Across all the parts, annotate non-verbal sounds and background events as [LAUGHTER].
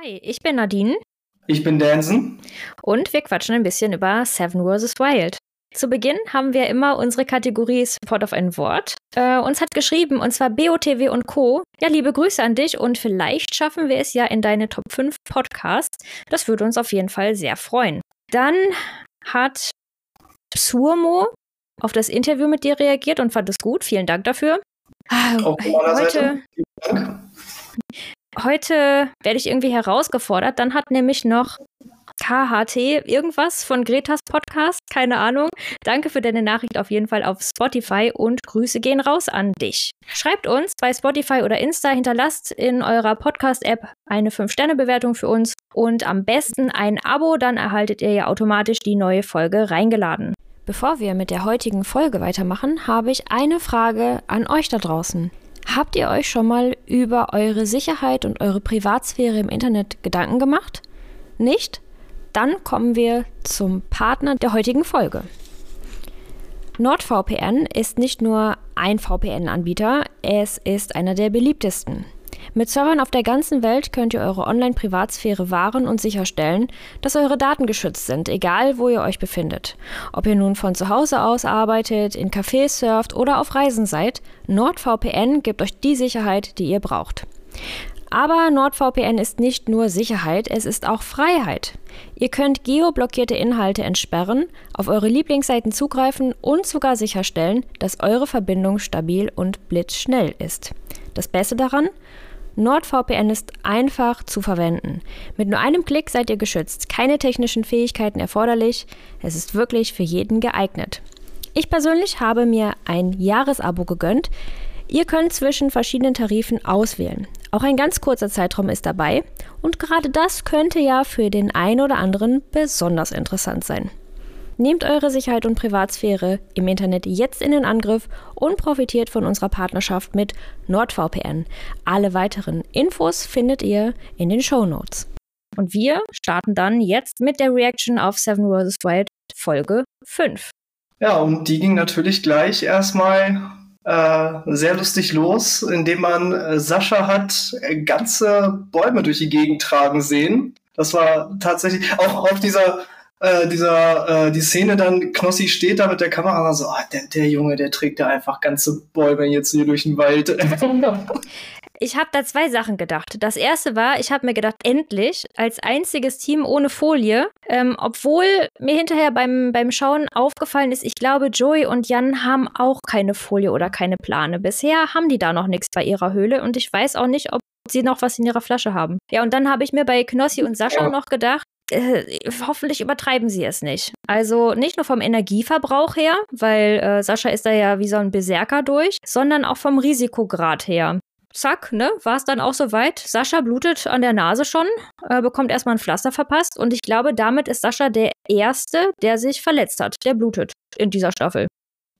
Hi, ich bin Nadine. Ich bin Danson. Und wir quatschen ein bisschen über Seven vs. Wild. Zu Beginn haben wir immer unsere Kategorie Support auf ein Wort. Äh, uns hat geschrieben, und zwar BOTW und Co. Ja, liebe Grüße an dich und vielleicht schaffen wir es ja in deine Top 5 Podcasts. Das würde uns auf jeden Fall sehr freuen. Dann hat Surmo auf das Interview mit dir reagiert und fand es gut. Vielen Dank dafür. Ah, heute, heute werde ich irgendwie herausgefordert. Dann hat nämlich noch KHT irgendwas von Gretas Podcast, keine Ahnung. Danke für deine Nachricht auf jeden Fall auf Spotify und Grüße gehen raus an dich. Schreibt uns bei Spotify oder Insta, hinterlasst in eurer Podcast-App eine 5-Sterne-Bewertung für uns und am besten ein Abo, dann erhaltet ihr ja automatisch die neue Folge reingeladen. Bevor wir mit der heutigen Folge weitermachen, habe ich eine Frage an euch da draußen. Habt ihr euch schon mal über eure Sicherheit und eure Privatsphäre im Internet Gedanken gemacht? Nicht? Dann kommen wir zum Partner der heutigen Folge. NordVPN ist nicht nur ein VPN-Anbieter, es ist einer der beliebtesten. Mit Servern auf der ganzen Welt könnt ihr eure Online-Privatsphäre wahren und sicherstellen, dass eure Daten geschützt sind, egal wo ihr euch befindet. Ob ihr nun von zu Hause aus arbeitet, in Cafés surft oder auf Reisen seid, NordVPN gibt euch die Sicherheit, die ihr braucht. Aber NordVPN ist nicht nur Sicherheit, es ist auch Freiheit. Ihr könnt geoblockierte Inhalte entsperren, auf eure Lieblingsseiten zugreifen und sogar sicherstellen, dass eure Verbindung stabil und blitzschnell ist. Das Beste daran? NordVPN ist einfach zu verwenden. Mit nur einem Klick seid ihr geschützt, keine technischen Fähigkeiten erforderlich, es ist wirklich für jeden geeignet. Ich persönlich habe mir ein Jahresabo gegönnt. Ihr könnt zwischen verschiedenen Tarifen auswählen. Auch ein ganz kurzer Zeitraum ist dabei und gerade das könnte ja für den einen oder anderen besonders interessant sein. Nehmt eure Sicherheit und Privatsphäre im Internet jetzt in den Angriff und profitiert von unserer Partnerschaft mit NordVPN. Alle weiteren Infos findet ihr in den Show Notes. Und wir starten dann jetzt mit der Reaction auf Seven vs. Wild Folge 5. Ja, und die ging natürlich gleich erstmal äh, sehr lustig los, indem man äh, Sascha hat äh, ganze Bäume durch die Gegend tragen sehen. Das war tatsächlich auch auf dieser äh, dieser, äh, die Szene dann, Knossi steht da mit der Kamera und so, ah, der, der Junge, der trägt da einfach ganze Bäume jetzt hier durch den Wald. [LAUGHS] Ich habe da zwei Sachen gedacht. Das erste war, ich habe mir gedacht, endlich als einziges Team ohne Folie, ähm, obwohl mir hinterher beim, beim Schauen aufgefallen ist, ich glaube, Joey und Jan haben auch keine Folie oder keine Plane. Bisher haben die da noch nichts bei ihrer Höhle und ich weiß auch nicht, ob sie noch was in ihrer Flasche haben. Ja, und dann habe ich mir bei Knossi und Sascha ja. noch gedacht, äh, hoffentlich übertreiben sie es nicht. Also nicht nur vom Energieverbrauch her, weil äh, Sascha ist da ja wie so ein Berserker durch, sondern auch vom Risikograd her. Zack, ne, war es dann auch soweit. Sascha blutet an der Nase schon, äh, bekommt erstmal ein Pflaster verpasst und ich glaube, damit ist Sascha der Erste, der sich verletzt hat, der blutet in dieser Staffel.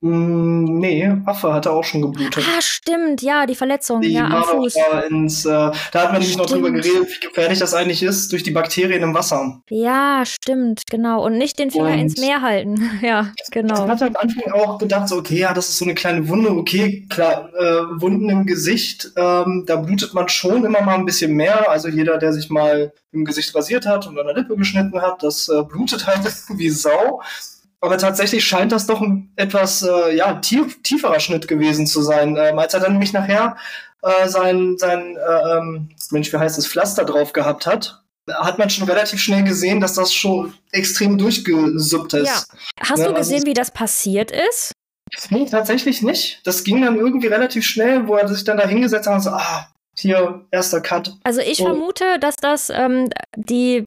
Mm, nee, Affe hatte auch schon geblutet. Ah, stimmt, ja, die Verletzung die ja, am Fuß. Ins, äh, da hat man nämlich noch drüber geredet, wie gefährlich das eigentlich ist, durch die Bakterien im Wasser. Ja, stimmt, genau. Und nicht den Finger Und ins Meer halten. [LAUGHS] ja, genau. Ich hatte am Anfang auch gedacht, so, okay, ja, das ist so eine kleine Wunde. Okay, klar, äh, Wunden im Gesicht, ähm, da blutet man schon immer mal ein bisschen mehr. Also jeder, der sich mal im Gesicht rasiert hat und an der Lippe geschnitten hat, das äh, blutet halt [LAUGHS] wie Sau. Aber tatsächlich scheint das doch ein etwas äh, ja, tief, tieferer Schnitt gewesen zu sein. Ähm, als er dann nämlich nachher äh, sein, sein äh, ähm, Mensch, wie heißt es, Pflaster drauf gehabt hat, hat man schon relativ schnell gesehen, dass das schon extrem durchgesuppt ist. Ja. Hast ja, du gesehen, also, wie das passiert ist? Nee, tatsächlich nicht. Das ging dann irgendwie relativ schnell, wo er sich dann da hingesetzt hat und so, ah, hier, erster Cut. Also ich oh. vermute, dass das ähm, die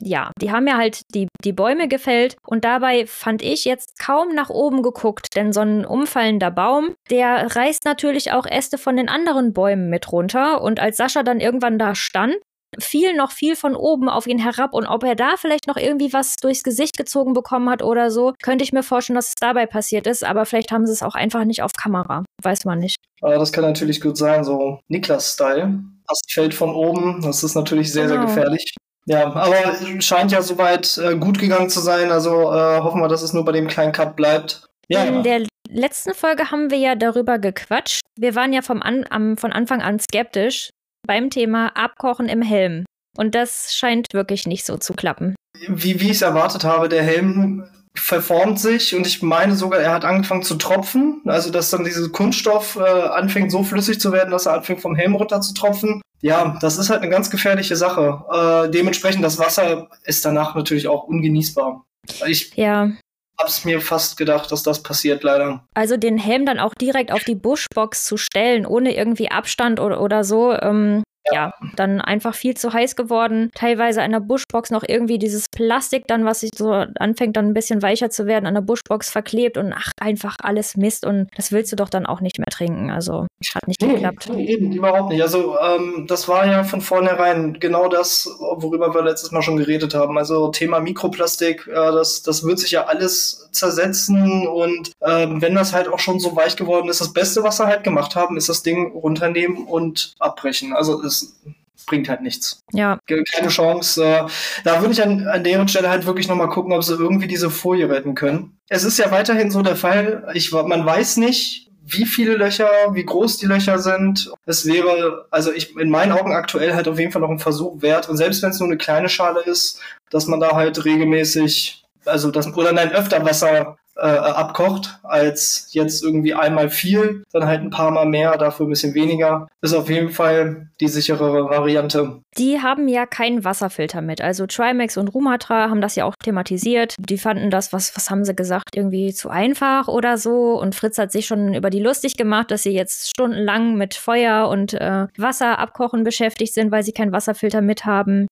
ja, die haben ja halt die, die Bäume gefällt und dabei fand ich jetzt kaum nach oben geguckt, denn so ein umfallender Baum, der reißt natürlich auch Äste von den anderen Bäumen mit runter und als Sascha dann irgendwann da stand, fiel noch viel von oben auf ihn herab und ob er da vielleicht noch irgendwie was durchs Gesicht gezogen bekommen hat oder so, könnte ich mir vorstellen, dass es dabei passiert ist, aber vielleicht haben sie es auch einfach nicht auf Kamera, weiß man nicht. Das kann natürlich gut sein, so Niklas-Style. Das fällt von oben, das ist natürlich sehr, genau. sehr gefährlich. Ja, aber scheint ja soweit äh, gut gegangen zu sein. Also äh, hoffen wir, dass es nur bei dem kleinen Cut bleibt. Ja, In der letzten Folge haben wir ja darüber gequatscht. Wir waren ja vom an, am, von Anfang an skeptisch beim Thema Abkochen im Helm. Und das scheint wirklich nicht so zu klappen. Wie, wie ich es erwartet habe, der Helm verformt sich und ich meine sogar, er hat angefangen zu tropfen. Also, dass dann dieser Kunststoff äh, anfängt so flüssig zu werden, dass er anfängt vom Helm runter zu tropfen. Ja, das ist halt eine ganz gefährliche Sache. Äh, dementsprechend, das Wasser ist danach natürlich auch ungenießbar. Ich ja. hab's mir fast gedacht, dass das passiert, leider. Also den Helm dann auch direkt auf die Bushbox zu stellen, ohne irgendwie Abstand oder, oder so, ähm, ja, dann einfach viel zu heiß geworden. Teilweise an der Bushbox noch irgendwie dieses Plastik dann, was sich so anfängt dann ein bisschen weicher zu werden, an der Bushbox verklebt und ach, einfach alles Mist und das willst du doch dann auch nicht mehr trinken. Also hat nicht nee, geklappt. Nee, eben, überhaupt nicht. Also ähm, das war ja von vornherein genau das, worüber wir letztes Mal schon geredet haben. Also Thema Mikroplastik, äh, das, das wird sich ja alles zersetzen und ähm, wenn das halt auch schon so weich geworden ist, das Beste, was sie halt gemacht haben, ist das Ding runternehmen und abbrechen. Also es bringt halt nichts. Ja. Keine Chance. Äh, da würde ich an, an deren Stelle halt wirklich nochmal gucken, ob sie irgendwie diese Folie retten können. Es ist ja weiterhin so der Fall, ich, man weiß nicht, wie viele Löcher, wie groß die Löcher sind. Es wäre, also ich in meinen Augen aktuell halt auf jeden Fall noch ein Versuch wert. Und selbst wenn es nur eine kleine Schale ist, dass man da halt regelmäßig, also das, oder nein, öfter Wasser äh, abkocht, als jetzt irgendwie einmal viel, dann halt ein paar Mal mehr, dafür ein bisschen weniger. Ist auf jeden Fall die sicherere Variante. Die haben ja keinen Wasserfilter mit. Also Trimax und Rumatra haben das ja auch thematisiert. Die fanden das, was, was haben sie gesagt, irgendwie zu einfach oder so. Und Fritz hat sich schon über die lustig gemacht, dass sie jetzt stundenlang mit Feuer und äh, Wasser abkochen beschäftigt sind, weil sie keinen Wasserfilter mit haben.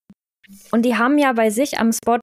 Und die haben ja bei sich am Spot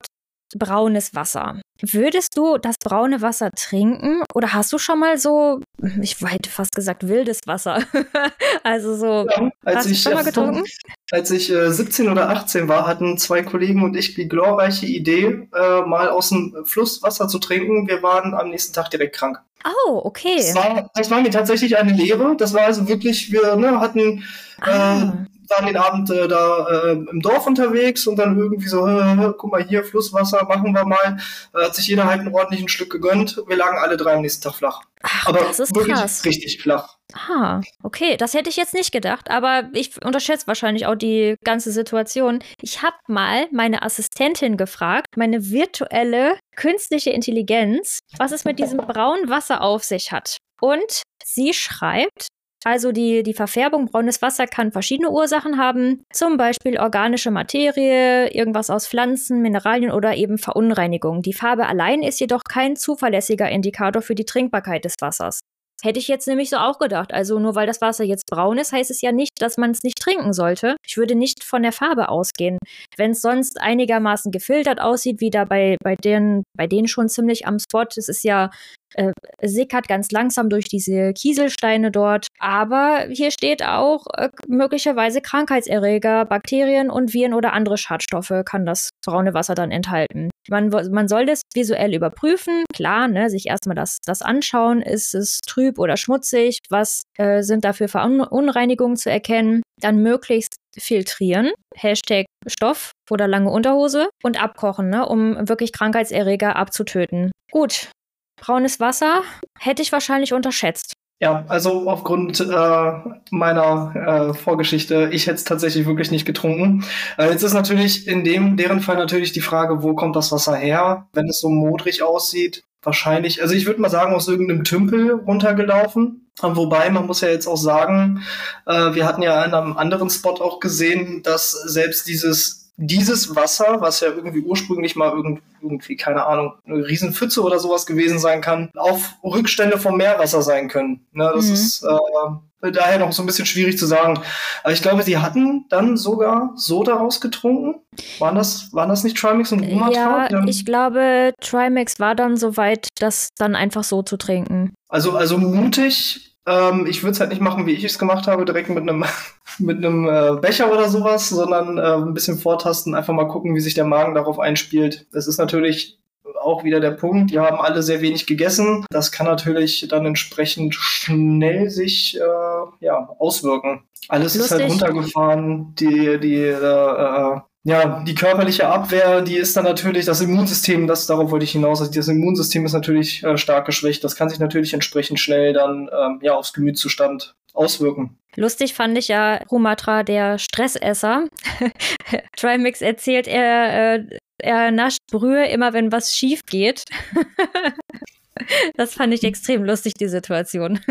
braunes Wasser. Würdest du das braune Wasser trinken oder hast du schon mal so, ich hätte fast gesagt wildes Wasser, [LAUGHS] also so, ja, als hast ich, du schon mal getrunken? Als ich äh, 17 oder 18 war, hatten zwei Kollegen und ich die glorreiche Idee, äh, mal aus dem Fluss Wasser zu trinken. Wir waren am nächsten Tag direkt krank. Oh, okay. Das war, das war mir tatsächlich eine Lehre. Das war also wirklich, wir ne, hatten äh, ah waren den Abend äh, da äh, im Dorf unterwegs und dann irgendwie so, äh, guck mal hier, Flusswasser, machen wir mal. Äh, hat sich jeder halt ein ordentliches Stück gegönnt. Wir lagen alle drei am nächsten Tag flach. Ach, aber das ist wirklich krass. richtig flach. Ah, okay, das hätte ich jetzt nicht gedacht, aber ich unterschätze wahrscheinlich auch die ganze Situation. Ich habe mal meine Assistentin gefragt, meine virtuelle künstliche Intelligenz, was es mit diesem braunen Wasser auf sich hat. Und sie schreibt, also die, die Verfärbung braunes Wasser kann verschiedene Ursachen haben, zum Beispiel organische Materie, irgendwas aus Pflanzen, Mineralien oder eben Verunreinigung. Die Farbe allein ist jedoch kein zuverlässiger Indikator für die Trinkbarkeit des Wassers. Hätte ich jetzt nämlich so auch gedacht. Also nur weil das Wasser jetzt braun ist, heißt es ja nicht, dass man es nicht trinken sollte. Ich würde nicht von der Farbe ausgehen. Wenn es sonst einigermaßen gefiltert aussieht, wie da bei, bei, denen, bei denen schon ziemlich am Spot, es ist ja äh, sickert ganz langsam durch diese Kieselsteine dort. Aber hier steht auch äh, möglicherweise Krankheitserreger, Bakterien und Viren oder andere Schadstoffe kann das braune Wasser dann enthalten. Man, man soll das visuell überprüfen, klar, ne, sich erstmal das, das anschauen, ist es trüb oder schmutzig, was äh, sind da für Verunreinigungen zu erkennen, dann möglichst filtrieren, Hashtag Stoff oder lange Unterhose und abkochen, ne, um wirklich Krankheitserreger abzutöten. Gut, Braunes Wasser hätte ich wahrscheinlich unterschätzt. Ja, also aufgrund äh, meiner äh, Vorgeschichte, ich hätte es tatsächlich wirklich nicht getrunken. Äh, jetzt ist natürlich in dem deren Fall natürlich die Frage, wo kommt das Wasser her, wenn es so modrig aussieht. Wahrscheinlich, also ich würde mal sagen, aus irgendeinem Tümpel runtergelaufen. Wobei, man muss ja jetzt auch sagen, äh, wir hatten ja in einem anderen Spot auch gesehen, dass selbst dieses dieses Wasser, was ja irgendwie ursprünglich mal irgendwie, keine Ahnung, eine Riesenpfütze oder sowas gewesen sein kann, auf Rückstände vom Meerwasser sein können. Ne, das mhm. ist äh, daher noch so ein bisschen schwierig zu sagen. Aber ich glaube, sie hatten dann sogar so daraus getrunken. Waren das, waren das nicht Trimax und Rumatra? Ja, ich glaube, Trimax war dann so weit, das dann einfach so zu trinken. Also, also mutig ähm, ich würde es halt nicht machen, wie ich es gemacht habe, direkt mit einem [LAUGHS] mit einem äh, Becher oder sowas, sondern äh, ein bisschen vortasten, einfach mal gucken, wie sich der Magen darauf einspielt. Das ist natürlich auch wieder der Punkt. Die haben alle sehr wenig gegessen. Das kann natürlich dann entsprechend schnell sich äh, ja, auswirken. Alles Lustig. ist halt runtergefahren. Die, die äh, äh ja, die körperliche Abwehr, die ist dann natürlich, das Immunsystem, das darauf wollte ich hinaus, also das Immunsystem ist natürlich äh, stark geschwächt. Das kann sich natürlich entsprechend schnell dann ähm, ja aufs Gemütszustand auswirken. Lustig fand ich ja Rumatra, der Stressesser, [LAUGHS] Trimix erzählt, er, äh, er nascht Brühe immer, wenn was schief geht. [LAUGHS] Das fand ich extrem lustig, die Situation. [LAUGHS]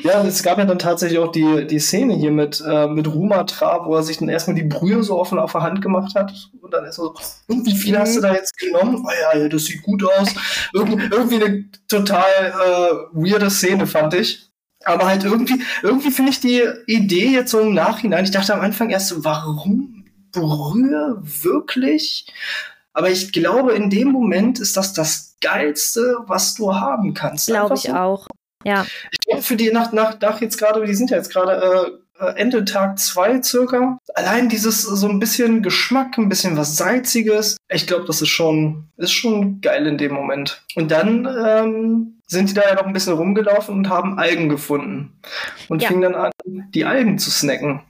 Ja, es gab ja dann tatsächlich auch die, die Szene hier mit, äh, mit Rumatra, wo er sich dann erstmal die Brühe so offen auf der Hand gemacht hat. Und dann erstmal so, und wie viel hast du da jetzt genommen? Oh ja, das sieht gut aus. Irgendwie, irgendwie eine total äh, weirde Szene, fand ich. Aber halt irgendwie, irgendwie finde ich die Idee jetzt so im Nachhinein, ich dachte am Anfang erst so, warum Brühe wirklich? Aber ich glaube, in dem Moment ist das das Geilste, was du haben kannst. Glaube ich so. auch. Ja. Ich glaube, für die nach, nach, nach jetzt gerade, die sind ja jetzt gerade äh, äh Ende Tag zwei circa. Allein dieses so ein bisschen Geschmack, ein bisschen was Salziges. Ich glaube, das ist schon, ist schon geil in dem Moment. Und dann ähm, sind die da ja noch ein bisschen rumgelaufen und haben Algen gefunden. Und ja. fingen dann an, die Algen zu snacken.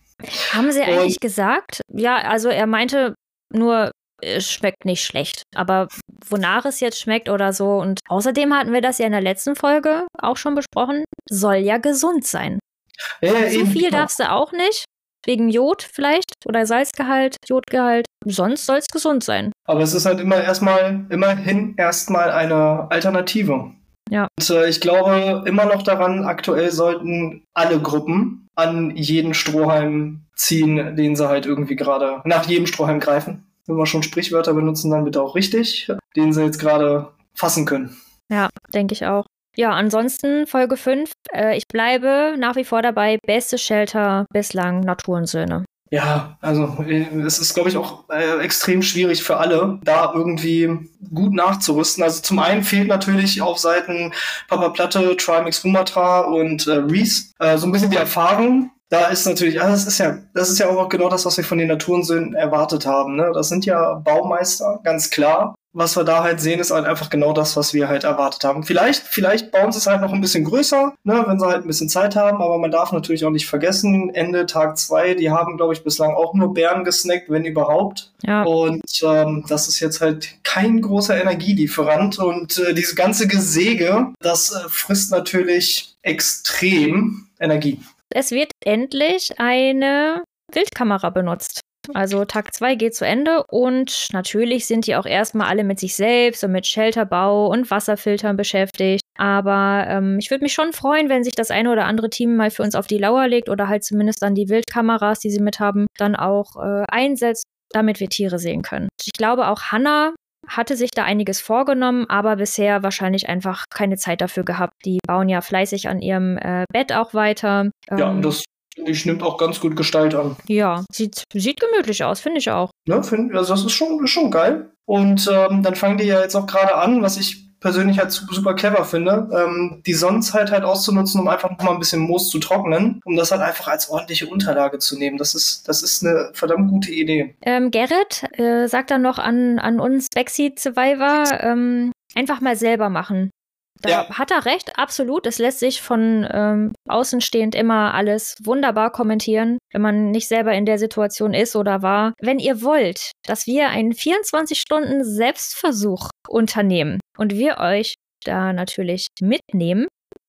Haben sie eigentlich und, gesagt? Ja, also er meinte nur, schmeckt nicht schlecht. Aber wonach es jetzt schmeckt oder so. Und außerdem hatten wir das ja in der letzten Folge auch schon besprochen, soll ja gesund sein. Ja, Zu viel genau. darfst du auch nicht. Wegen Jod vielleicht oder Salzgehalt, Jodgehalt. Sonst soll es gesund sein. Aber es ist halt immer erstmal, immerhin erstmal eine Alternative. Ja. Und äh, ich glaube immer noch daran, aktuell sollten alle Gruppen an jeden Strohhalm ziehen, den sie halt irgendwie gerade nach jedem Strohhalm greifen wenn wir schon Sprichwörter benutzen, dann bitte auch richtig, den sie jetzt gerade fassen können. Ja, denke ich auch. Ja, ansonsten Folge 5. Äh, ich bleibe nach wie vor dabei. Beste Shelter bislang Naturensöhne. Ja, also äh, es ist, glaube ich, auch äh, extrem schwierig für alle, da irgendwie gut nachzurüsten. Also zum einen fehlt natürlich auf Seiten Papa Platte, Trimix Rumatra und äh, Reese äh, so ein bisschen die Erfahrung, da ist natürlich, also das ist ja, das ist ja auch genau das, was wir von den Naturensöhnen erwartet haben. Ne? Das sind ja Baumeister, ganz klar. Was wir da halt sehen, ist halt einfach genau das, was wir halt erwartet haben. Vielleicht, vielleicht bauen sie es halt noch ein bisschen größer, ne, wenn sie halt ein bisschen Zeit haben, aber man darf natürlich auch nicht vergessen, Ende Tag zwei, die haben, glaube ich, bislang auch nur Bären gesnackt, wenn überhaupt. Ja. Und ähm, das ist jetzt halt kein großer Energielieferant. Und äh, diese ganze Gesäge, das äh, frisst natürlich extrem Energie es wird endlich eine Wildkamera benutzt. Also Tag 2 geht zu Ende und natürlich sind die auch erstmal alle mit sich selbst und mit Shelterbau und Wasserfiltern beschäftigt. Aber ähm, ich würde mich schon freuen, wenn sich das eine oder andere Team mal für uns auf die Lauer legt oder halt zumindest dann die Wildkameras, die sie mit haben, dann auch äh, einsetzt, damit wir Tiere sehen können. Ich glaube auch Hannah hatte sich da einiges vorgenommen, aber bisher wahrscheinlich einfach keine Zeit dafür gehabt. Die bauen ja fleißig an ihrem äh, Bett auch weiter. Ja, ähm, das ich nimmt auch ganz gut Gestalt an. Ja, sieht, sieht gemütlich aus, finde ich auch. Ja, find, also das ist schon, ist schon geil. Und ähm, dann fangen die ja jetzt auch gerade an, was ich persönlich halt super clever finde, ähm, die Sonnenzeit halt auszunutzen, um einfach noch mal ein bisschen Moos zu trocknen, um das halt einfach als ordentliche Unterlage zu nehmen. Das ist, das ist eine verdammt gute Idee. Ähm, Gerrit äh, sagt dann noch an, an uns Backseat Survivor, ähm, einfach mal selber machen. Da ja. hat er recht, absolut. Es lässt sich von ähm, außenstehend immer alles wunderbar kommentieren, wenn man nicht selber in der Situation ist oder war. Wenn ihr wollt, dass wir einen 24-Stunden-Selbstversuch unternehmen und wir euch da natürlich mitnehmen,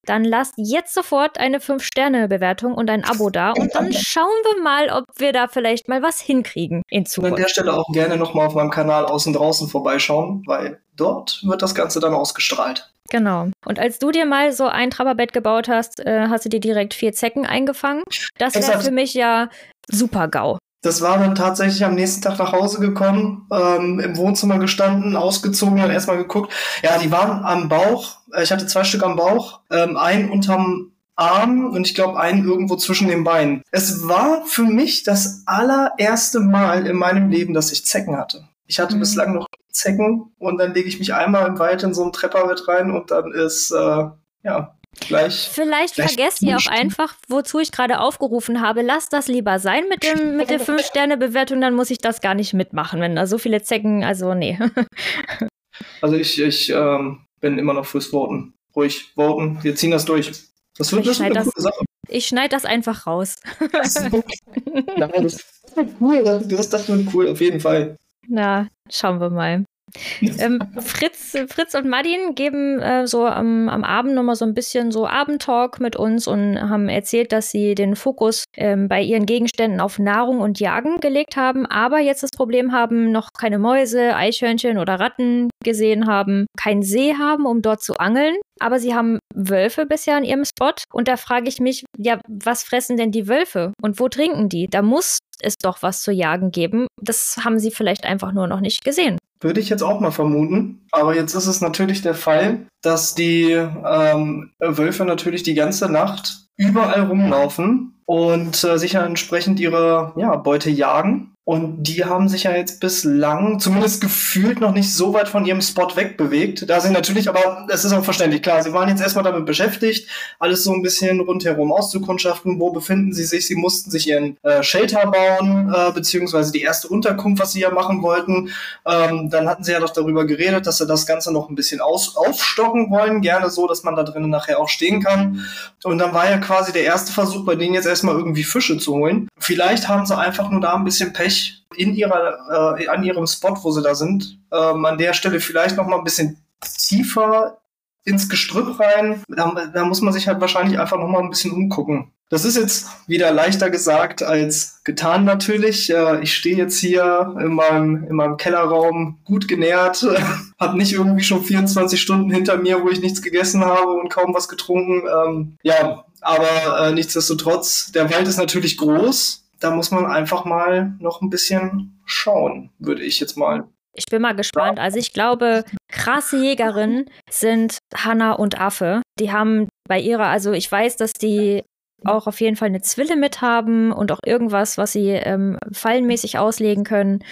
dann lasst jetzt sofort eine 5-Sterne-Bewertung und ein Abo da und dann schauen wir mal, ob wir da vielleicht mal was hinkriegen in Zukunft. Und an der Stelle auch gerne nochmal auf meinem Kanal außen draußen vorbeischauen, weil dort wird das Ganze dann ausgestrahlt. Genau. Und als du dir mal so ein Trapperbett gebaut hast, äh, hast du dir direkt vier Zecken eingefangen. Das wäre für mich ja super GAU. Das war dann tatsächlich am nächsten Tag nach Hause gekommen, ähm, im Wohnzimmer gestanden, ausgezogen und erstmal geguckt. Ja, die waren am Bauch. Äh, ich hatte zwei Stück am Bauch, ähm, einen unterm Arm und ich glaube einen irgendwo zwischen den Beinen. Es war für mich das allererste Mal in meinem Leben, dass ich Zecken hatte. Ich hatte mhm. bislang noch Zecken und dann lege ich mich einmal im Wald in so ein Trepperbett rein und dann ist, äh, ja, gleich. Vielleicht gleich vergesst ihr auch einfach, wozu ich gerade aufgerufen habe. Lasst das lieber sein mit, dem, mit der 5-Sterne-Bewertung, dann muss ich das gar nicht mitmachen, wenn da so viele Zecken, also nee. [LAUGHS] also ich, ich ähm, bin immer noch fürs Voten. Ruhig voten, wir ziehen das durch. Das wird, ich das eine das, gute Sache. Ich schneide das einfach raus. [LAUGHS] Nein, das ist cool. Das, das wird cool, auf jeden Fall. Na, schauen wir mal. Ähm, Fritz, Fritz und Madin geben äh, so am, am Abend nochmal so ein bisschen so Abendtalk mit uns und haben erzählt, dass sie den Fokus ähm, bei ihren Gegenständen auf Nahrung und Jagen gelegt haben, aber jetzt das Problem haben, noch keine Mäuse, Eichhörnchen oder Ratten gesehen haben, keinen See haben, um dort zu angeln. Aber sie haben Wölfe bisher an ihrem Spot. Und da frage ich mich, ja, was fressen denn die Wölfe? Und wo trinken die? Da muss es doch was zu jagen geben. Das haben sie vielleicht einfach nur noch nicht gesehen. Würde ich jetzt auch mal vermuten. Aber jetzt ist es natürlich der Fall, dass die ähm, Wölfe natürlich die ganze Nacht überall rumlaufen und äh, sich ja entsprechend ihre ja, Beute jagen. Und die haben sich ja jetzt bislang, zumindest gefühlt, noch nicht so weit von ihrem Spot wegbewegt. Da sie natürlich, aber es ist auch verständlich, klar, sie waren jetzt erstmal damit beschäftigt, alles so ein bisschen rundherum auszukundschaften, wo befinden sie sich. Sie mussten sich ihren äh, Shelter bauen, äh, beziehungsweise die erste Unterkunft, was sie ja machen wollten. Ähm, dann hatten sie ja doch darüber geredet, dass sie das Ganze noch ein bisschen aus aufstocken wollen, gerne so, dass man da drinnen nachher auch stehen kann. Und dann war ja quasi der erste Versuch, bei denen jetzt erstmal irgendwie Fische zu holen. Vielleicht haben sie einfach nur da ein bisschen Pech in ihrer, äh, an ihrem Spot, wo sie da sind, ähm, an der Stelle vielleicht noch mal ein bisschen tiefer ins Gestrüpp rein. Da, da, muss man sich halt wahrscheinlich einfach noch mal ein bisschen umgucken. Das ist jetzt wieder leichter gesagt als getan natürlich. Äh, ich stehe jetzt hier in meinem, in meinem Kellerraum gut genährt, [LAUGHS] habe nicht irgendwie schon 24 Stunden hinter mir, wo ich nichts gegessen habe und kaum was getrunken. Ähm, ja, aber äh, nichtsdestotrotz, der Wald ist natürlich groß da muss man einfach mal noch ein bisschen schauen, würde ich jetzt mal. Ich bin mal gespannt. Also ich glaube, krasse Jägerinnen sind Hanna und Affe. Die haben bei ihrer, also ich weiß, dass die auch auf jeden Fall eine Zwille mit haben und auch irgendwas, was sie ähm, fallenmäßig auslegen können.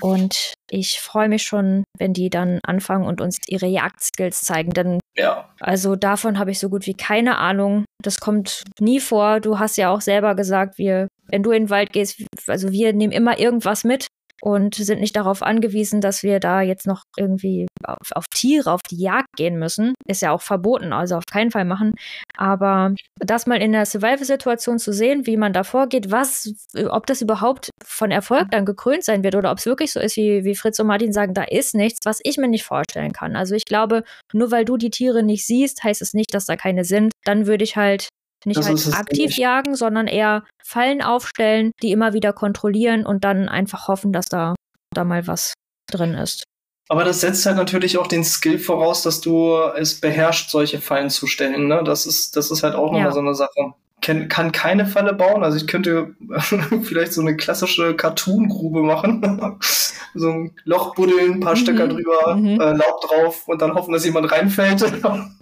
Und ich freue mich schon, wenn die dann anfangen und uns ihre Jagdskills zeigen. Denn ja. also davon habe ich so gut wie keine Ahnung. Das kommt nie vor. Du hast ja auch selber gesagt, wir, wenn du in den Wald gehst, also wir nehmen immer irgendwas mit und sind nicht darauf angewiesen, dass wir da jetzt noch irgendwie auf, auf, Tiere, auf die Jagd gehen müssen. Ist ja auch verboten, also auf keinen Fall machen. Aber das mal in der Survival-Situation zu sehen, wie man da vorgeht, was, ob das überhaupt von Erfolg dann gekrönt sein wird oder ob es wirklich so ist, wie, wie Fritz und Martin sagen, da ist nichts, was ich mir nicht vorstellen kann. Also ich glaube, nur weil du die Tiere nicht siehst, heißt es nicht, dass da keine sind. Dann würde ich halt nicht das halt aktiv nicht. jagen, sondern eher Fallen aufstellen, die immer wieder kontrollieren und dann einfach hoffen, dass da, da mal was drin ist. Aber das setzt halt natürlich auch den Skill voraus, dass du es beherrschst, solche Fallen zu stellen. Ne? Das, ist, das ist halt auch nochmal ja. so eine Sache. Kann, kann keine Falle bauen. Also ich könnte [LAUGHS] vielleicht so eine klassische Cartoon-Grube machen. [LAUGHS] so ein Loch buddeln, ein paar mhm. Stöcker drüber, mhm. äh, Laub drauf und dann hoffen, dass jemand reinfällt.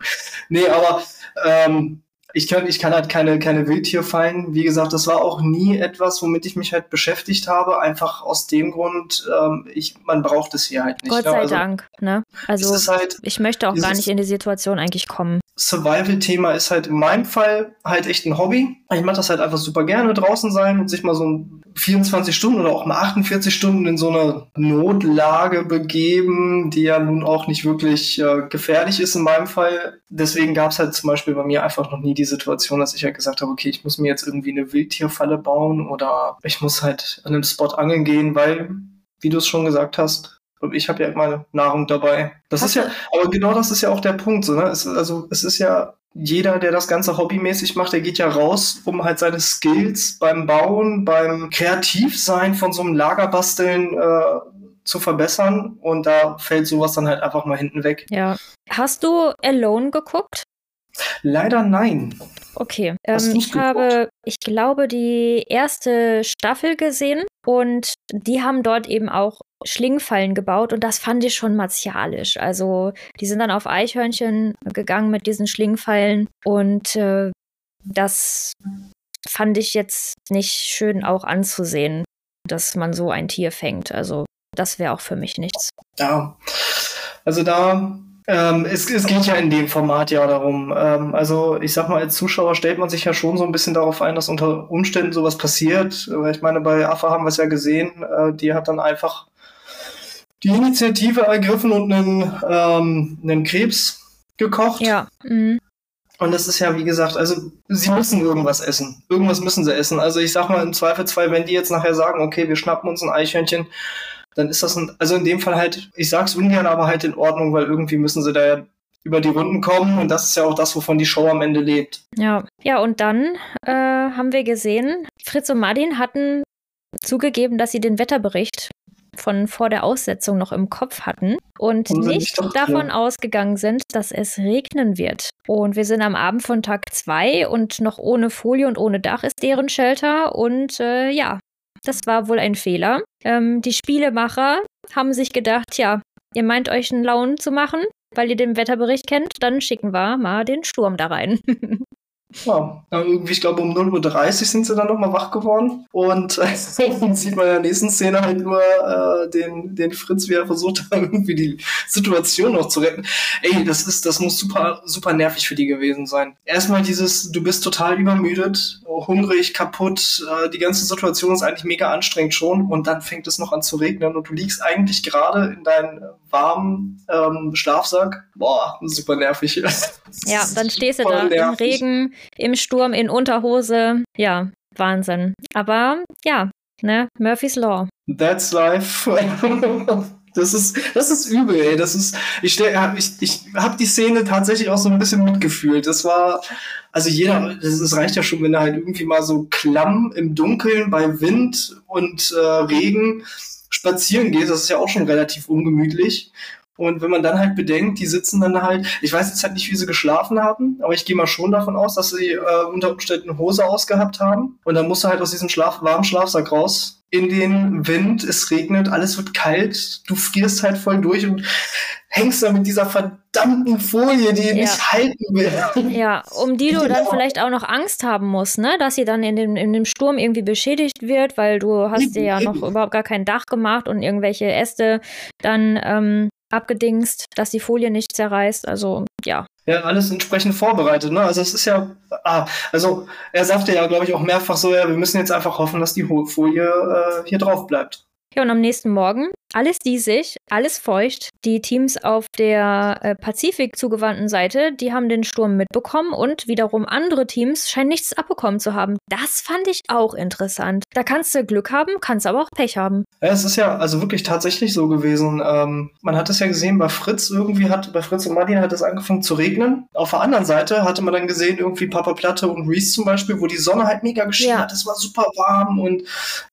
[LAUGHS] nee, aber ähm, ich kann, ich kann halt keine, keine Wildtierfallen. Wie gesagt, das war auch nie etwas, womit ich mich halt beschäftigt habe. Einfach aus dem Grund, ähm, ich, man braucht es hier halt nicht. Gott sei also, Dank, ne? Also halt, ich möchte auch gar nicht in die Situation eigentlich kommen. Survival-Thema ist halt in meinem Fall halt echt ein Hobby. Ich mache das halt einfach super gerne, draußen sein und sich mal so 24 Stunden oder auch mal 48 Stunden in so eine Notlage begeben, die ja nun auch nicht wirklich äh, gefährlich ist in meinem Fall. Deswegen gab es halt zum Beispiel bei mir einfach noch nie die Situation, dass ich halt gesagt habe, okay, ich muss mir jetzt irgendwie eine Wildtierfalle bauen oder ich muss halt an einem Spot angeln gehen, weil, wie du es schon gesagt hast, ich habe ja meine Nahrung dabei. Das ist ja, aber genau das ist ja auch der Punkt. So, ne? es, also es ist ja jeder, der das Ganze hobbymäßig macht, der geht ja raus, um halt seine Skills beim Bauen, beim Kreativsein von so einem Lagerbasteln äh, zu verbessern. Und da fällt sowas dann halt einfach mal hinten weg. Ja. Hast du Alone geguckt? Leider nein. Okay. Ähm, ich habe, ich glaube, die erste Staffel gesehen und die haben dort eben auch Schlingfallen gebaut und das fand ich schon martialisch. Also die sind dann auf Eichhörnchen gegangen mit diesen Schlingfallen und äh, das fand ich jetzt nicht schön auch anzusehen, dass man so ein Tier fängt. Also das wäre auch für mich nichts. Ja, also da ähm, es, es, geht ja in dem Format ja darum. Ähm, also ich sag mal, als Zuschauer stellt man sich ja schon so ein bisschen darauf ein, dass unter Umständen sowas passiert. Ich meine, bei AFA haben wir es ja gesehen, äh, die hat dann einfach die Initiative ergriffen und einen, ähm, einen Krebs gekocht. Ja. Mhm. Und das ist ja, wie gesagt, also sie müssen irgendwas essen. Irgendwas müssen sie essen. Also ich sag mal, im Zweifelsfall, wenn die jetzt nachher sagen, okay, wir schnappen uns ein Eichhörnchen dann ist das, ein, also in dem Fall halt, ich sag's ungern, aber halt in Ordnung, weil irgendwie müssen sie da ja über die Runden kommen und das ist ja auch das, wovon die Show am Ende lebt. Ja, ja und dann äh, haben wir gesehen, Fritz und Martin hatten zugegeben, dass sie den Wetterbericht von vor der Aussetzung noch im Kopf hatten und nicht doch, davon ja. ausgegangen sind, dass es regnen wird. Und wir sind am Abend von Tag 2 und noch ohne Folie und ohne Dach ist deren Shelter. Und äh, ja, das war wohl ein Fehler. Ähm, die Spielemacher haben sich gedacht, ja, ihr meint euch einen Laun zu machen, weil ihr den Wetterbericht kennt, dann schicken wir mal den Sturm da rein. [LAUGHS] Ja, irgendwie, ich glaube, um 0.30 Uhr sind sie dann nochmal wach geworden. Und äh, [LAUGHS] sieht man in der nächsten Szene halt nur äh, den, den Fritz, wie er versucht hat, [LAUGHS] irgendwie die Situation noch zu retten. Ey, das ist, das muss super, super nervig für die gewesen sein. Erstmal dieses, du bist total übermüdet, hungrig, kaputt, äh, die ganze Situation ist eigentlich mega anstrengend schon und dann fängt es noch an zu regnen und du liegst eigentlich gerade in deinem warmen ähm, Schlafsack. Boah, super nervig. [LAUGHS] ja, dann stehst du da nervig. im Regen im Sturm in Unterhose. Ja, Wahnsinn. Aber ja, ne, Murphy's Law. That's life. [LAUGHS] Das ist, das ist übel, ey. Das ist, ich, ich, ich habe die Szene tatsächlich auch so ein bisschen mitgefühlt. Das war, also jeder, das, das reicht ja schon, wenn er halt irgendwie mal so klamm im Dunkeln bei Wind und äh, Regen spazieren geht. Das ist ja auch schon relativ ungemütlich. Und wenn man dann halt bedenkt, die sitzen dann halt, ich weiß jetzt halt nicht, wie sie geschlafen haben, aber ich gehe mal schon davon aus, dass sie äh, unter Umständen Hose ausgehabt haben. Und dann musst du halt aus diesem Schlaf warmen Schlafsack raus. In den Wind, es regnet, alles wird kalt, du frierst halt voll durch und hängst da mit dieser verdammten Folie, die ja. nicht halten will. Ja, um die du genau. dann vielleicht auch noch Angst haben musst, ne? Dass sie dann in dem, in dem Sturm irgendwie beschädigt wird, weil du hast dir ja noch überhaupt gar kein Dach gemacht und irgendwelche Äste dann ähm, abgedingst, dass die Folie nicht zerreißt. Also ja. Ja, alles entsprechend vorbereitet. Ne? Also es ist ja, ah, also er sagte ja, glaube ich, auch mehrfach so, ja, wir müssen jetzt einfach hoffen, dass die Folie äh, hier drauf bleibt. Ja, und am nächsten Morgen alles diesig, alles feucht. Die Teams auf der äh, Pazifik zugewandten Seite, die haben den Sturm mitbekommen und wiederum andere Teams scheinen nichts abbekommen zu haben. Das fand ich auch interessant. Da kannst du Glück haben, kannst aber auch Pech haben. Ja, es ist ja also wirklich tatsächlich so gewesen. Ähm, man hat es ja gesehen, bei Fritz irgendwie hat, bei Fritz und Martin hat es angefangen zu regnen. Auf der anderen Seite hatte man dann gesehen, irgendwie Papa Platte und Reese zum Beispiel, wo die Sonne halt mega geschienen ja. hat. Es war super warm und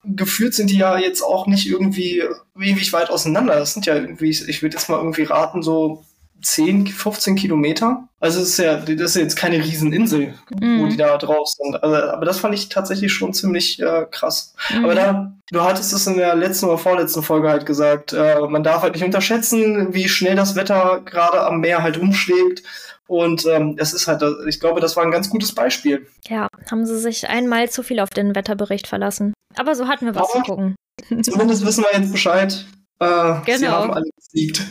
gefühlt sind die ja jetzt auch nicht irgendwie ewig weit auseinander. Das sind ja irgendwie, ich würde jetzt mal irgendwie raten, so 10, 15 Kilometer. Also es ist ja, das ist jetzt keine Rieseninsel, mm. wo die da drauf sind. Also, aber das fand ich tatsächlich schon ziemlich äh, krass. Mm. Aber da, du hattest es in der letzten oder vorletzten Folge halt gesagt, äh, man darf halt nicht unterschätzen, wie schnell das Wetter gerade am Meer halt umschlägt. Und ähm, es ist halt, ich glaube, das war ein ganz gutes Beispiel. Ja, haben sie sich einmal zu viel auf den Wetterbericht verlassen. Aber so hatten wir was aber, zu gucken. Zumindest wissen wir jetzt Bescheid. Äh, genau. Sie haben alle gesiegt.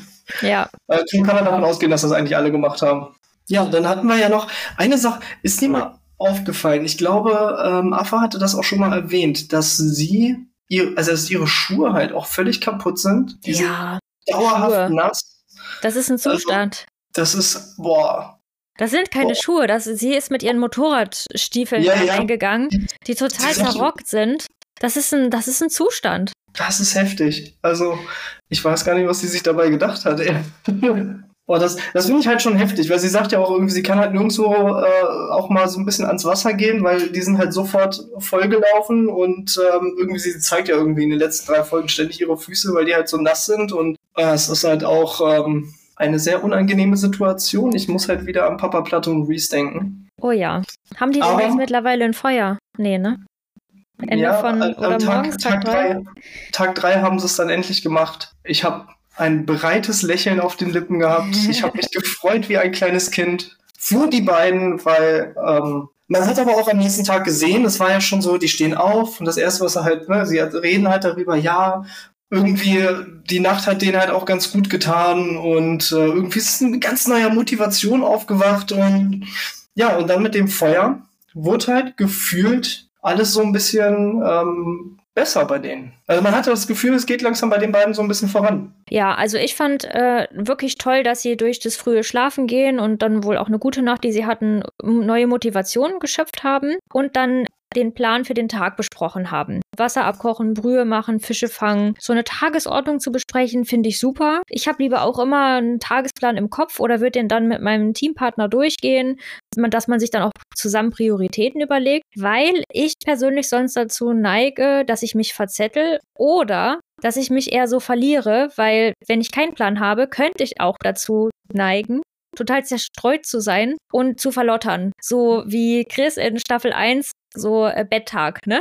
Ja. Äh, kann man davon ausgehen, dass das eigentlich alle gemacht haben. Ja, dann hatten wir ja noch eine Sache, ist dir mal aufgefallen? Ich glaube, ähm, Afa hatte das auch schon mal erwähnt, dass sie, ihr, also dass ihre Schuhe halt auch völlig kaputt sind. Die ja. Sind dauerhaft Schuhe. nass. Das ist ein Zustand. Also, das ist, boah, das sind keine boah. Schuhe. Das, sie ist mit ihren Motorradstiefeln ja, ja. eingegangen, die total zerrockt sind. Das ist ein, das ist ein Zustand. Das ist heftig. Also, ich weiß gar nicht, was sie sich dabei gedacht hat. [LAUGHS] Boah, das, das finde ich halt schon heftig, weil sie sagt ja auch irgendwie, sie kann halt nirgendwo äh, auch mal so ein bisschen ans Wasser gehen, weil die sind halt sofort vollgelaufen und ähm, irgendwie, sie zeigt ja irgendwie in den letzten drei Folgen ständig ihre Füße, weil die halt so nass sind und äh, es ist halt auch ähm, eine sehr unangenehme Situation. Ich muss halt wieder an Papa Platte und Reese denken. Oh ja. Haben die denn jetzt mittlerweile ein Feuer? Nee, ne? Ende ja, von oder Tag, morgens, Tag, Tag drei? Tag drei haben sie es dann endlich gemacht. Ich habe ein breites Lächeln auf den Lippen gehabt. Ich habe mich gefreut wie ein kleines Kind für die beiden, weil ähm, man hat aber auch am nächsten Tag gesehen, es war ja schon so, die stehen auf und das erste, was sie halt, ne, sie reden halt darüber, ja, irgendwie die Nacht hat denen halt auch ganz gut getan und äh, irgendwie ist eine ganz neue Motivation aufgewacht und ja, und dann mit dem Feuer wurde halt gefühlt alles so ein bisschen ähm, besser bei denen. Also man hatte das Gefühl, es geht langsam bei den beiden so ein bisschen voran. Ja, also ich fand äh, wirklich toll, dass sie durch das frühe Schlafen gehen und dann wohl auch eine gute Nacht, die sie hatten, neue Motivationen geschöpft haben. Und dann den Plan für den Tag besprochen haben. Wasser abkochen, Brühe machen, Fische fangen. So eine Tagesordnung zu besprechen, finde ich super. Ich habe lieber auch immer einen Tagesplan im Kopf oder würde den dann mit meinem Teampartner durchgehen, dass man sich dann auch zusammen Prioritäten überlegt, weil ich persönlich sonst dazu neige, dass ich mich verzettel oder dass ich mich eher so verliere, weil wenn ich keinen Plan habe, könnte ich auch dazu neigen, total zerstreut zu sein und zu verlottern. So wie Chris in Staffel 1, so äh, Betttag, ne?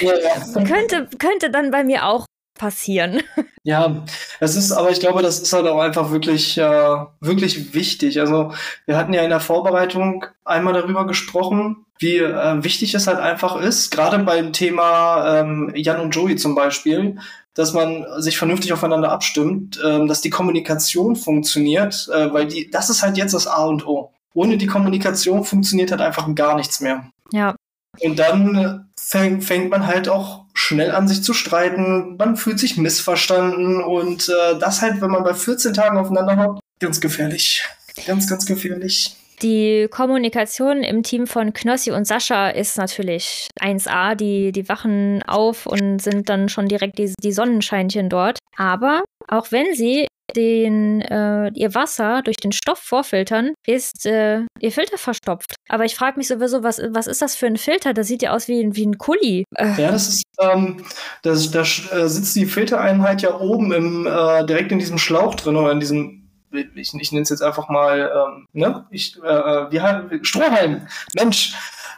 Ja, ja. könnte, könnte dann bei mir auch passieren. Ja, es ist, aber ich glaube, das ist halt auch einfach wirklich, äh, wirklich wichtig. Also wir hatten ja in der Vorbereitung einmal darüber gesprochen, wie äh, wichtig es halt einfach ist, gerade beim Thema ähm, Jan und Joey zum Beispiel, dass man sich vernünftig aufeinander abstimmt, ähm, dass die Kommunikation funktioniert, äh, weil die, das ist halt jetzt das A und O. Ohne die Kommunikation funktioniert halt einfach gar nichts mehr. Ja. Und dann fäng, fängt man halt auch schnell an, sich zu streiten. Man fühlt sich missverstanden und äh, das halt, wenn man bei 14 Tagen aufeinander hockt, ganz gefährlich. Ganz, ganz gefährlich. Die Kommunikation im Team von Knossi und Sascha ist natürlich 1A. Die, die wachen auf und sind dann schon direkt die, die Sonnenscheinchen dort. Aber auch wenn sie den, äh, ihr Wasser durch den Stoff vorfiltern, ist äh, ihr Filter verstopft. Aber ich frage mich sowieso, was, was ist das für ein Filter? Das sieht ja aus wie, wie ein Kuli. Äh. Ja, das ist, ähm, das, da äh, sitzt die Filtereinheit ja oben im, äh, direkt in diesem Schlauch drin oder in diesem ich, ich nenne es jetzt einfach mal, ähm, ne? Ich, äh, äh wie Strohhalm. Mensch,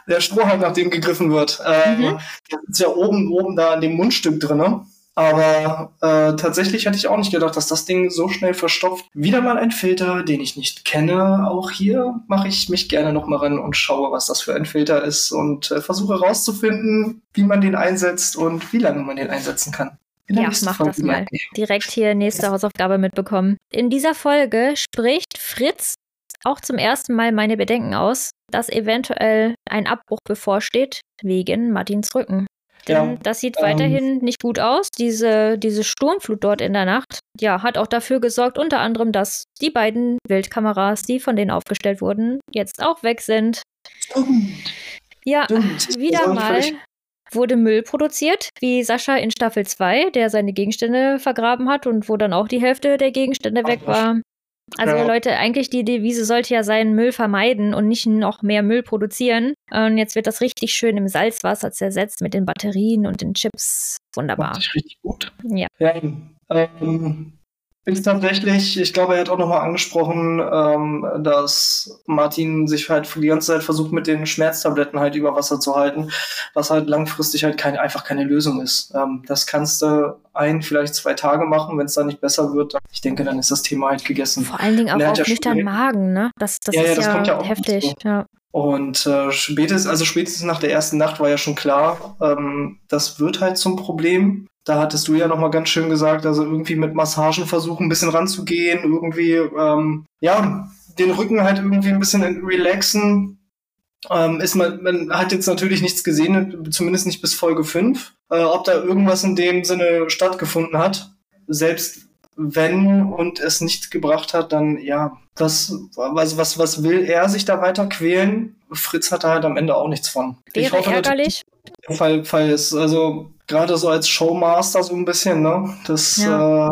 der Strohhalm, nach dem gegriffen wird. Ähm, mhm. Der ist ja oben, oben da an dem Mundstück drin. Ne? Aber äh, tatsächlich hätte ich auch nicht gedacht, dass das Ding so schnell verstopft. Wieder mal ein Filter, den ich nicht kenne. Auch hier mache ich mich gerne noch mal ran und schaue, was das für ein Filter ist und äh, versuche herauszufinden, wie man den einsetzt und wie lange man den einsetzen kann. Ja, mach das mal. Direkt hier nächste Hausaufgabe mitbekommen. In dieser Folge spricht Fritz auch zum ersten Mal meine Bedenken aus, dass eventuell ein Abbruch bevorsteht wegen Martins Rücken. Denn ja, das sieht ähm, weiterhin nicht gut aus. Diese, diese Sturmflut dort in der Nacht, ja, hat auch dafür gesorgt, unter anderem, dass die beiden Wildkameras, die von denen aufgestellt wurden, jetzt auch weg sind. Stimmt. Ja, Stimmt. wieder mal wurde Müll produziert, wie Sascha in Staffel 2, der seine Gegenstände vergraben hat und wo dann auch die Hälfte der Gegenstände weg war. Also ja. Leute, eigentlich die Devise sollte ja sein, Müll vermeiden und nicht noch mehr Müll produzieren. Und jetzt wird das richtig schön im Salzwasser zersetzt mit den Batterien und den Chips. Wunderbar. Das ist richtig gut. Ja. ja ähm, ist tatsächlich, ich glaube, er hat auch nochmal angesprochen, ähm, dass Martin sich halt für die ganze Zeit versucht, mit den Schmerztabletten halt über Wasser zu halten, was halt langfristig halt keine, einfach keine Lösung ist. Ähm, das kannst du ein, vielleicht zwei Tage machen, wenn es dann nicht besser wird. Ich denke, dann ist das Thema halt gegessen. Vor allen Dingen auch auf ja nüchtern Magen, ne? Das, das ja, ist ja, das ja, ja heftig. Ja. Und äh, spätestens, also spätestens nach der ersten Nacht war ja schon klar, ähm, das wird halt zum Problem. Da hattest du ja nochmal ganz schön gesagt, also irgendwie mit Massagen versuchen, ein bisschen ranzugehen, irgendwie, ähm, ja, den Rücken halt irgendwie ein bisschen relaxen. Ähm, ist man, man hat jetzt natürlich nichts gesehen, zumindest nicht bis Folge 5, äh, ob da irgendwas in dem Sinne stattgefunden hat. Selbst wenn und es nichts gebracht hat, dann ja, was, was, was, was will er sich da weiter quälen? Fritz hat da halt am Ende auch nichts von. Wäre ich hoffe, ärgerlich. Fall, Fall ist, also gerade so als Showmaster so ein bisschen, ne? Das ja. äh,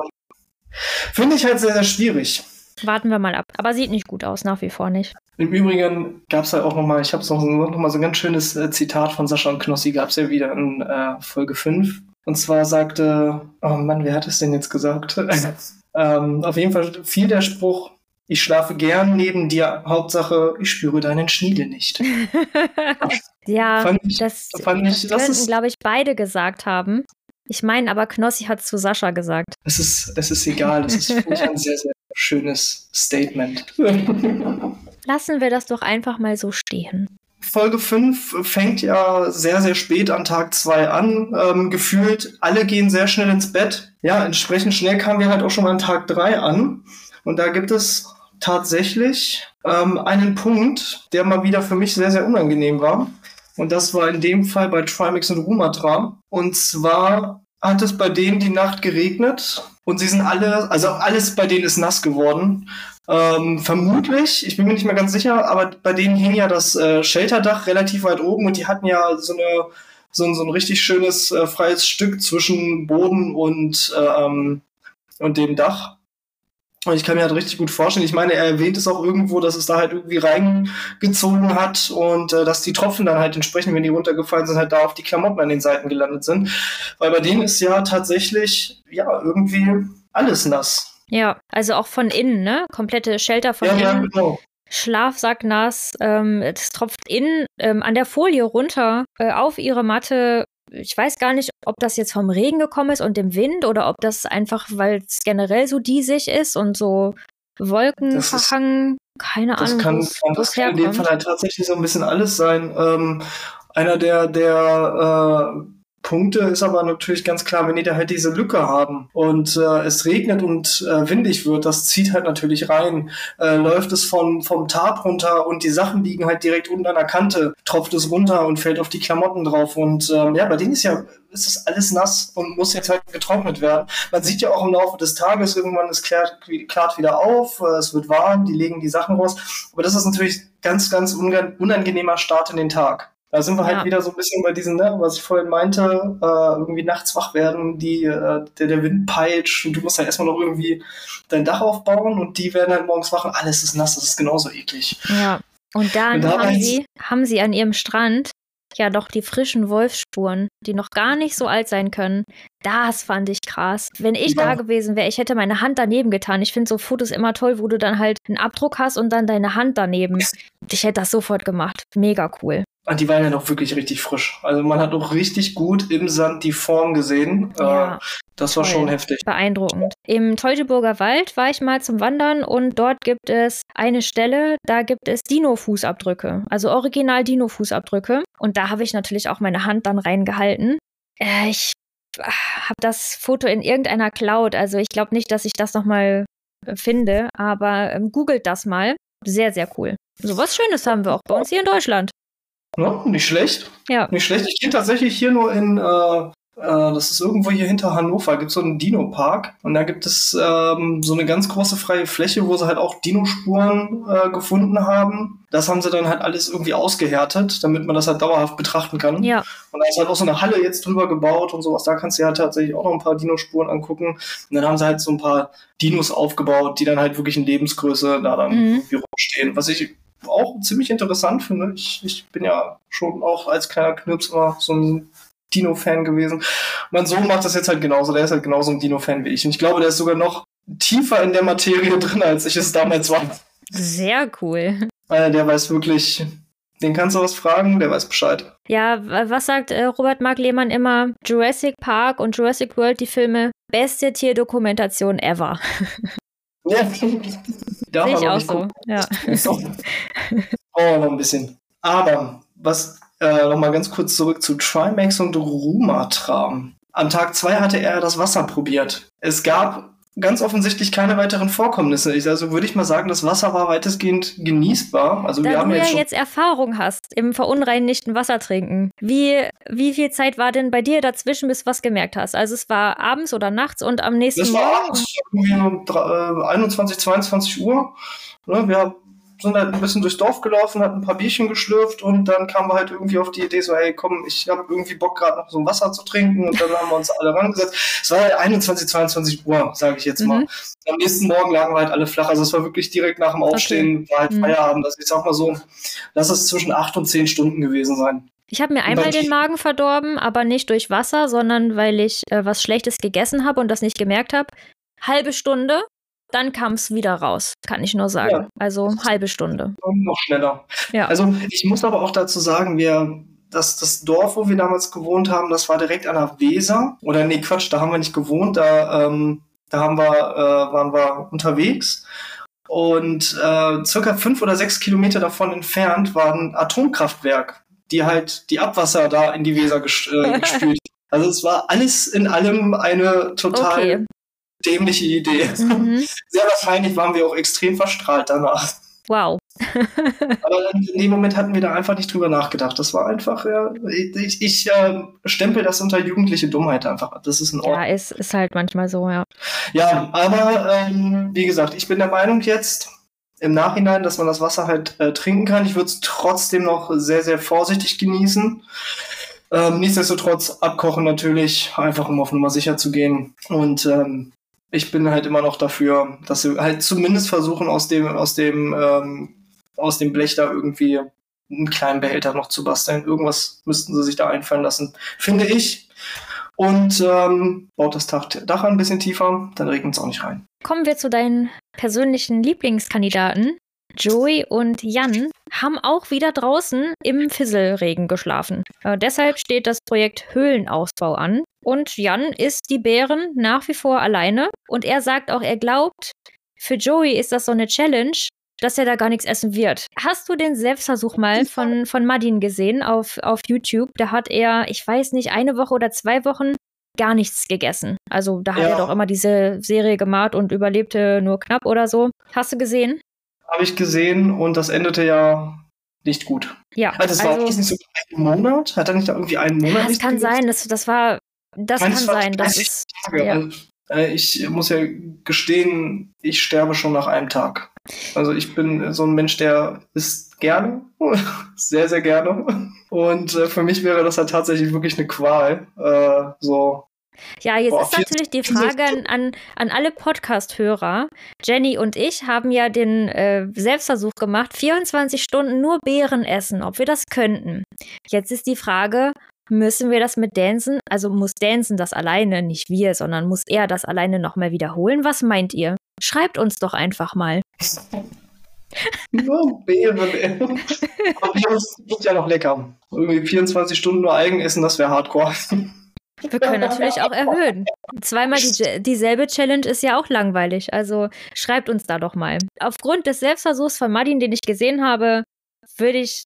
finde ich halt sehr, sehr schwierig. Warten wir mal ab. Aber sieht nicht gut aus, nach wie vor nicht. Im Übrigen gab es halt auch nochmal, ich habe es noch, noch mal so ein ganz schönes äh, Zitat von Sascha und Knossi, gab es ja wieder in äh, Folge 5. Und zwar sagte, oh Mann, wer hat es denn jetzt gesagt? [LAUGHS] ähm, auf jeden Fall fiel der Spruch, ich schlafe gern neben dir. Hauptsache, ich spüre deinen Schniedel nicht. [LAUGHS] ja, ich, das, fand ich, das könnten, glaube ich, beide gesagt haben. Ich meine, aber Knossi hat zu Sascha gesagt. Es ist, es ist egal. Das ist für mich ein sehr, sehr schönes Statement. [LAUGHS] Lassen wir das doch einfach mal so stehen. Folge 5 fängt ja sehr, sehr spät an Tag 2 an. Ähm, gefühlt, alle gehen sehr schnell ins Bett. Ja, entsprechend schnell kamen wir halt auch schon mal an Tag 3 an. Und da gibt es tatsächlich ähm, einen Punkt, der mal wieder für mich sehr, sehr unangenehm war. Und das war in dem Fall bei Trimax und Rumatra. Und zwar hat es bei denen die Nacht geregnet und sie sind alle, also alles bei denen ist nass geworden. Ähm, vermutlich, ich bin mir nicht mehr ganz sicher, aber bei denen hing ja das äh, Shelterdach relativ weit oben und die hatten ja so eine so ein, so ein richtig schönes äh, freies Stück zwischen Boden und, ähm, und dem Dach. Und ich kann mir halt richtig gut vorstellen, ich meine, er erwähnt es auch irgendwo, dass es da halt irgendwie reingezogen hat und äh, dass die Tropfen dann halt entsprechend, wenn die runtergefallen sind, halt da auf die Klamotten an den Seiten gelandet sind. Weil bei denen ist ja tatsächlich, ja, irgendwie alles nass. Ja, also auch von innen, ne? Komplette Shelter von ja, innen. Ja, genau. Schlafsack nass, ähm, es tropft innen ähm, an der Folie runter äh, auf ihre Matte ich weiß gar nicht, ob das jetzt vom Regen gekommen ist und dem Wind oder ob das einfach, weil es generell so diesig ist und so Wolken verhangen. Keine das Ahnung. Kann, kann, das kann in dem Fall halt tatsächlich so ein bisschen alles sein. Ähm, einer der, der äh, Punkte ist aber natürlich ganz klar, wenn die da halt diese Lücke haben und äh, es regnet und äh, windig wird, das zieht halt natürlich rein. Äh, läuft es von, vom Tarp runter und die Sachen liegen halt direkt unter einer Kante, tropft es runter und fällt auf die Klamotten drauf. Und ähm, ja, bei denen ist ja ist das alles nass und muss jetzt halt getrocknet werden. Man sieht ja auch im Laufe des Tages, irgendwann es klärt, klärt wieder auf, äh, es wird warm, die legen die Sachen raus. Aber das ist natürlich ganz, ganz unangenehmer Start in den Tag. Da sind wir halt ja. halt wieder so ein bisschen bei diesen, ne, was ich vorhin meinte, äh, irgendwie nachts wach werden, die, äh, der, der Wind peitscht und du musst halt erstmal noch irgendwie dein Dach aufbauen und die werden halt morgens wach und alles ist nass, das ist genauso eklig. Ja. Und dann und haben, sie, haben sie an ihrem Strand ja doch die frischen Wolfsspuren, die noch gar nicht so alt sein können. Das fand ich krass. Wenn ich ja. da gewesen wäre, ich hätte meine Hand daneben getan. Ich finde so Fotos immer toll, wo du dann halt einen Abdruck hast und dann deine Hand daneben. [LAUGHS] Ich hätte das sofort gemacht. Mega cool. Und die waren ja noch wirklich richtig frisch. Also man hat auch richtig gut im Sand die Form gesehen. Ja, äh, das war toll. schon heftig. Beeindruckend. Im Teutoburger Wald war ich mal zum Wandern und dort gibt es eine Stelle, da gibt es Dino-Fußabdrücke. Also original Dino-Fußabdrücke. Und da habe ich natürlich auch meine Hand dann reingehalten. Äh, ich habe das Foto in irgendeiner Cloud. Also ich glaube nicht, dass ich das nochmal äh, finde, aber ähm, googelt das mal. Sehr, sehr cool. So was Schönes haben wir auch bei uns hier in Deutschland. Ja, nicht schlecht. Ja. Nicht schlecht. Ich gehe tatsächlich hier nur in, äh, äh, das ist irgendwo hier hinter Hannover, gibt es so einen Dino-Park und da gibt es ähm, so eine ganz große freie Fläche, wo sie halt auch Dino-Spuren äh, gefunden haben. Das haben sie dann halt alles irgendwie ausgehärtet, damit man das halt dauerhaft betrachten kann. Ja. Und da ist halt auch so eine Halle jetzt drüber gebaut und sowas. Da kannst du ja halt tatsächlich auch noch ein paar Dino-Spuren angucken. Und dann haben sie halt so ein paar Dinos aufgebaut, die dann halt wirklich in Lebensgröße da dann mhm. rumstehen. Was ich auch ziemlich interessant finde. Ich, ich bin ja schon auch als kleiner Knirps immer so ein Dino-Fan gewesen. Mein Sohn macht das jetzt halt genauso. Der ist halt genauso ein Dino-Fan wie ich. Und ich glaube, der ist sogar noch tiefer in der Materie [LAUGHS] drin, als ich es damals war. Sehr cool. Äh, der weiß wirklich, den kannst du was fragen, der weiß Bescheid. Ja, was sagt äh, Robert Mark Lehmann immer? Jurassic Park und Jurassic World, die Filme, beste Tierdokumentation ever. [LAUGHS] Ja, [LAUGHS] Sehe ich auch so. Ja. oh, [LAUGHS] noch ein bisschen. Aber was äh, noch mal ganz kurz zurück zu Trimax und Rumatra. Am Tag 2 hatte er das Wasser probiert. Es gab ganz offensichtlich keine weiteren Vorkommnisse. Also würde ich mal sagen, das Wasser war weitestgehend genießbar. Also da wir haben du jetzt, ja jetzt Erfahrung hast im verunreinigten Wasser trinken. Wie, wie viel Zeit war denn bei dir dazwischen, bis du was gemerkt hast? Also es war abends oder nachts und am nächsten Morgen? Das war abends, um 21, 22 Uhr. Ne, wir sind halt ein bisschen durchs Dorf gelaufen, hatten ein paar Bierchen geschlürft und dann kamen wir halt irgendwie auf die Idee, so, hey, komm, ich habe irgendwie Bock gerade noch so ein Wasser zu trinken und dann haben wir uns alle rangesetzt. Es war halt 21, 22 Uhr, sage ich jetzt mal. Mhm. Am nächsten Morgen lagen wir halt alle flach, also es war wirklich direkt nach dem Aufstehen, war halt mhm. Feierabend. Also ich sag mal so, lass es zwischen acht und zehn Stunden gewesen sein. Ich habe mir einmal den Magen verdorben, aber nicht durch Wasser, sondern weil ich äh, was Schlechtes gegessen habe und das nicht gemerkt habe. Halbe Stunde dann kam es wieder raus, kann ich nur sagen. Ja. Also halbe Stunde. Noch schneller. Ja. Also ich muss aber auch dazu sagen, wir, das, das Dorf, wo wir damals gewohnt haben, das war direkt an der Weser. Oder nee, Quatsch, da haben wir nicht gewohnt, da, ähm, da haben wir, äh, waren wir unterwegs. Und äh, circa fünf oder sechs Kilometer davon entfernt war ein Atomkraftwerk, die halt die Abwasser da in die Weser ges äh, [LAUGHS] gespült. Also es war alles in allem eine total okay dämliche Idee. Mhm. [LAUGHS] Sehr wahrscheinlich waren wir auch extrem verstrahlt danach. Wow. [LAUGHS] [LAUGHS] Aber in dem Moment hatten wir da einfach nicht drüber nachgedacht. Das war einfach, ja, ich, ich äh, stempel das unter jugendliche Dummheit einfach ab. Das ist ein Ordnung. Ja, ist, ist halt manchmal so, ja. Ja, aber ähm, wie gesagt, ich bin der Meinung jetzt, im Nachhinein, dass man das Wasser halt äh, trinken kann. Ich würde es trotzdem noch sehr, sehr vorsichtig genießen. Ähm, nichtsdestotrotz abkochen natürlich, einfach um auf Nummer sicher zu gehen. Und ähm, ich bin halt immer noch dafür, dass sie halt zumindest versuchen, aus dem, aus dem, ähm, aus dem Blech da irgendwie einen kleinen Behälter noch zu basteln. Irgendwas müssten sie sich da einfallen lassen, finde ich. Und ähm, baut das Dach ein bisschen tiefer, dann regnet es auch nicht rein. Kommen wir zu deinen persönlichen Lieblingskandidaten. Joey und Jan haben auch wieder draußen im Fisselregen geschlafen. Äh, deshalb steht das Projekt Höhlenausbau an. Und Jan isst die Beeren nach wie vor alleine. Und er sagt auch, er glaubt, für Joey ist das so eine Challenge, dass er da gar nichts essen wird. Hast du den Selbstversuch mal von, von Madin gesehen auf, auf YouTube? Da hat er, ich weiß nicht, eine Woche oder zwei Wochen gar nichts gegessen. Also da hat ja. er doch immer diese Serie gemacht und überlebte nur knapp oder so. Hast du gesehen? Habe ich gesehen und das endete ja nicht gut. Ja. Also das also, war nicht so ein Monat? Hat er nicht da irgendwie einen Monat? Das kann sein, das, das war, das kann sein. Das ist, Tage. Ja. Also, äh, ich muss ja gestehen, ich sterbe schon nach einem Tag. Also ich bin so ein Mensch, der isst gerne, [LAUGHS] sehr, sehr gerne. Und äh, für mich wäre das halt tatsächlich wirklich eine Qual. Äh, so. Ja, jetzt Boah, ist natürlich die Frage an, an alle Podcast-Hörer. Jenny und ich haben ja den äh, Selbstversuch gemacht, 24 Stunden nur Beeren essen, ob wir das könnten. Jetzt ist die Frage, müssen wir das mit Dansen, also muss Dansen das alleine, nicht wir, sondern muss er das alleine nochmal wiederholen? Was meint ihr? Schreibt uns doch einfach mal. [LAUGHS] nur Beeren. Aber Beeren sind ja noch lecker. Irgendwie 24 Stunden nur Eigen essen, das wäre Hardcore. Wir können natürlich auch erhöhen. Zweimal die, dieselbe Challenge ist ja auch langweilig. Also schreibt uns da doch mal. Aufgrund des Selbstversuchs von Martin, den ich gesehen habe, würde ich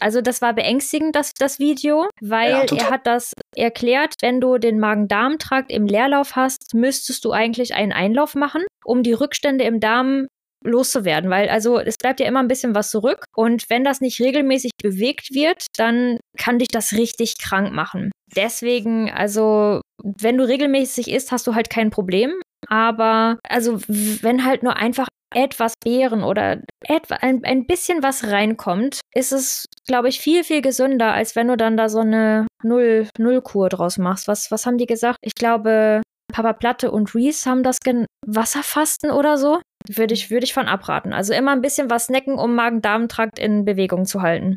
also das war beängstigend, das, das Video, weil ja, er hat das erklärt, wenn du den Magen-Darm-Trakt im Leerlauf hast, müsstest du eigentlich einen Einlauf machen, um die Rückstände im Darm loszuwerden, weil also es bleibt ja immer ein bisschen was zurück und wenn das nicht regelmäßig bewegt wird, dann kann dich das richtig krank machen. Deswegen, also wenn du regelmäßig isst, hast du halt kein Problem, aber also wenn halt nur einfach etwas Beeren oder etwa ein, ein bisschen was reinkommt, ist es, glaube ich, viel, viel gesünder, als wenn du dann da so eine Null-Null-Kur draus machst. Was, was haben die gesagt? Ich glaube, Papa Platte und Reese haben das gen Wasserfasten oder so. Würde ich, würde ich von abraten. Also immer ein bisschen was snacken, um Magen-Darm-Trakt in Bewegung zu halten.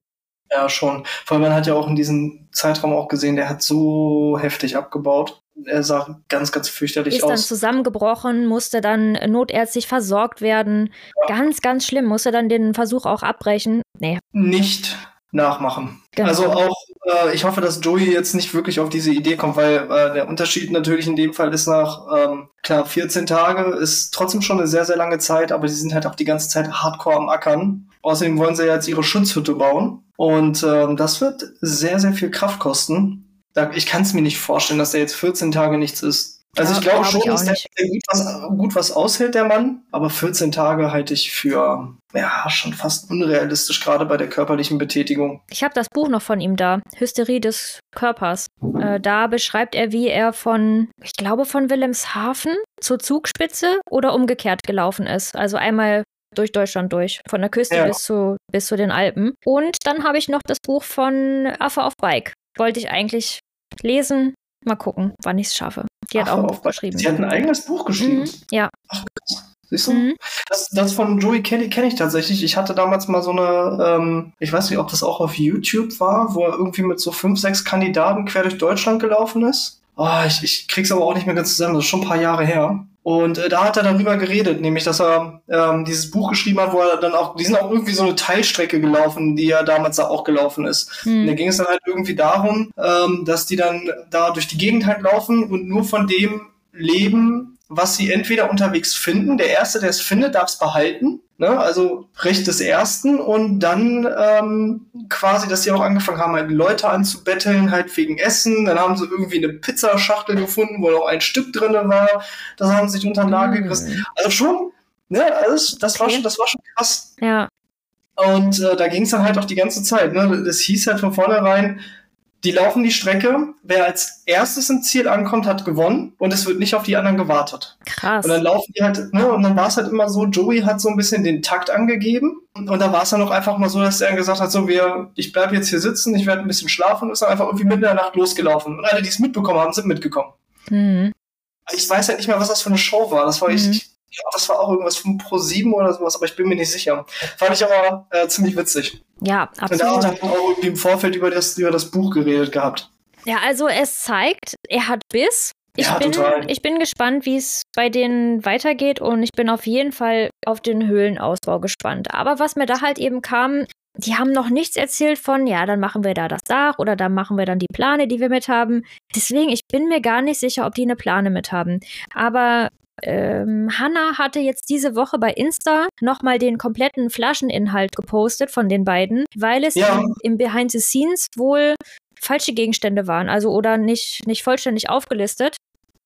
Ja, schon. Vor allem, man hat ja auch in diesem Zeitraum auch gesehen, der hat so heftig abgebaut. Er sah ganz, ganz fürchterlich ist aus. Ist dann zusammengebrochen, musste dann notärztlich versorgt werden. Ja. Ganz, ganz schlimm. Musste dann den Versuch auch abbrechen. Nee. Nicht nachmachen. Genau. Also auch, äh, ich hoffe, dass Joey jetzt nicht wirklich auf diese Idee kommt, weil äh, der Unterschied natürlich in dem Fall ist nach, ähm, klar, 14 Tage ist trotzdem schon eine sehr, sehr lange Zeit, aber sie sind halt auch die ganze Zeit hardcore am Ackern. Außerdem wollen sie jetzt ihre Schutzhütte bauen und ähm, das wird sehr, sehr viel Kraft kosten. Ich kann es mir nicht vorstellen, dass der jetzt 14 Tage nichts ist. Also ja, ich glaube schon, dass der gut was, gut was aushält, der Mann. Aber 14 Tage halte ich für ja schon fast unrealistisch, gerade bei der körperlichen Betätigung. Ich habe das Buch noch von ihm da, Hysterie des Körpers. Äh, da beschreibt er, wie er von, ich glaube, von Wilhelmshaven zur Zugspitze oder umgekehrt gelaufen ist. Also einmal durch Deutschland durch, von der Küste ja. bis, zu, bis zu den Alpen. Und dann habe ich noch das Buch von Affe auf Bike. Wollte ich eigentlich lesen. Mal gucken, wann ich es schaffe. Die hat Ach, auch ein Buch geschrieben. Sie hat ein eigenes Buch geschrieben? Mhm, ja. Ach, Siehst du? Mhm. Das, das von Joey Kelly kenne ich tatsächlich. Ich hatte damals mal so eine, ähm, ich weiß nicht, ob das auch auf YouTube war, wo er irgendwie mit so fünf, sechs Kandidaten quer durch Deutschland gelaufen ist. Oh, ich, ich krieg's aber auch nicht mehr ganz zusammen, das ist schon ein paar Jahre her. Und äh, da hat er darüber geredet, nämlich, dass er ähm, dieses Buch geschrieben hat, wo er dann auch, die sind auch irgendwie so eine Teilstrecke gelaufen, die ja damals da auch gelaufen ist. Mhm. Und da ging es dann halt irgendwie darum, ähm, dass die dann da durch die Gegend halt laufen und nur von dem leben, was sie entweder unterwegs finden. Der Erste, der es findet, darf es behalten. Ne? Also Recht des Ersten. Und dann ähm, quasi, dass sie auch angefangen haben, halt Leute anzubetteln, halt wegen Essen. Dann haben sie irgendwie eine Pizzaschachtel gefunden, wo noch ein Stück drin war. Das haben sie sich unter den Nagel gerissen. Also schon, ne, alles, das, okay. war schon, das war schon krass. Ja. Und äh, da ging es dann halt auch die ganze Zeit. Ne? Das hieß halt von vornherein, die laufen die Strecke. Wer als erstes im Ziel ankommt, hat gewonnen und es wird nicht auf die anderen gewartet. Krass. Und dann laufen die halt, ne, und dann war es halt immer so, Joey hat so ein bisschen den Takt angegeben. Und, da war es dann auch einfach mal so, dass er gesagt hat, so, wir, ich bleib jetzt hier sitzen, ich werde ein bisschen schlafen und ist dann einfach irgendwie mitten in der Nacht losgelaufen. Und alle, die es mitbekommen haben, sind mitgekommen. Mhm. Ich weiß halt nicht mehr, was das für eine Show war. Das war Mhm. ich, ja, das war auch irgendwas von Pro 7 oder sowas, aber ich bin mir nicht sicher. Fand ich aber äh, ziemlich witzig. Ja, Und da absolut. auch irgendwie im Vorfeld über das, über das Buch geredet gehabt. Ja, also es zeigt, er hat Biss. Ich, Ja, bin, total. ich bin gespannt, wie es bei denen weitergeht und ich bin auf jeden Fall auf den Höhlenausbau gespannt. Aber was mir da halt eben kam, die haben noch nichts erzählt von, ja, dann machen wir da das Dach oder dann machen wir dann die Plane, die wir mit haben. Deswegen, ich bin mir gar nicht sicher, ob die eine Plane mit haben. Aber ähm, Hannah hatte jetzt diese Woche bei Insta nochmal den kompletten Flascheninhalt gepostet von den beiden, weil es Ja. im, im Behind the Scenes wohl falsche Gegenstände waren, also oder nicht, nicht vollständig aufgelistet.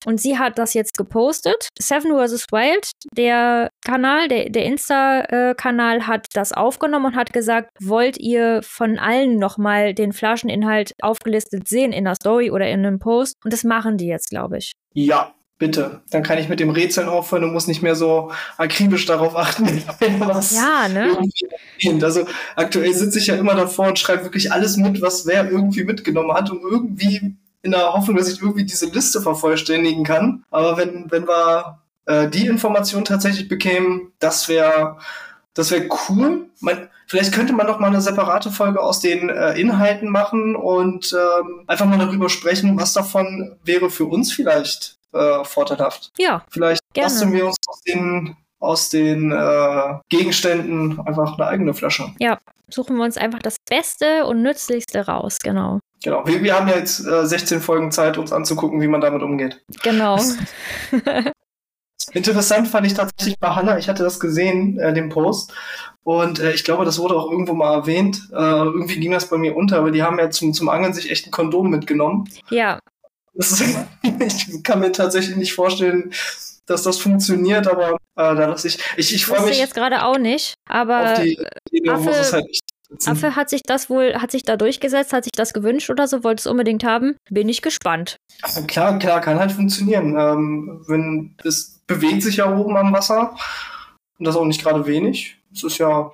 Und sie hat das jetzt gepostet. Seven vs. Wild, der Kanal, der, der Insta-Kanal hat das aufgenommen und hat gesagt, wollt ihr von allen nochmal den Flascheninhalt aufgelistet sehen in der Story oder in einem Post? Und das machen die jetzt, glaube ich. Ja, bitte. Dann kann ich mit dem Rätseln aufhören und muss nicht mehr so akribisch darauf achten, [LAUGHS] was Ja, ne? Also aktuell sitze ich ja immer davor und schreibe wirklich alles mit, was wer irgendwie mitgenommen hat, um irgendwie in der Hoffnung, dass ich irgendwie diese Liste vervollständigen kann. Aber wenn, wenn wir äh, die Information tatsächlich bekämen, das wäre das wäre cool. Man, vielleicht könnte man noch mal eine separate Folge aus den äh, Inhalten machen und ähm, einfach mal darüber sprechen, was davon wäre für uns vielleicht äh, vorteilhaft. Ja, Vielleicht Gerne. basteln wir uns aus den, aus den äh, Gegenständen einfach eine eigene Flasche. suchen wir uns einfach das Beste und Nützlichste raus, genau. Genau. Wir, wir haben ja jetzt äh, 16 Folgen Zeit, uns anzugucken, wie man damit umgeht. Genau. [LAUGHS] [LAUGHS] Interessant fand ich tatsächlich bei Hannah, ich hatte das gesehen, äh, den Post. Und äh, ich glaube, das wurde auch irgendwo mal erwähnt. Äh, irgendwie ging das bei mir unter, aber die haben ja zum, zum Angeln sich echt ein Kondom mitgenommen. ja, ist, [LAUGHS] ich kann mir tatsächlich nicht vorstellen, dass das funktioniert, aber äh, da lasse ich. Ich, ich freue mich jetzt gerade auch nicht, aber die Affe- es halt. Affe hat sich das wohl, hat sich da durchgesetzt, hat sich das gewünscht oder so, wollte es unbedingt haben. Bin ich gespannt. Klar, klar, kann halt funktionieren. Ähm, wenn es bewegt sich ja oben am Wasser und das auch nicht gerade wenig. Es ist ja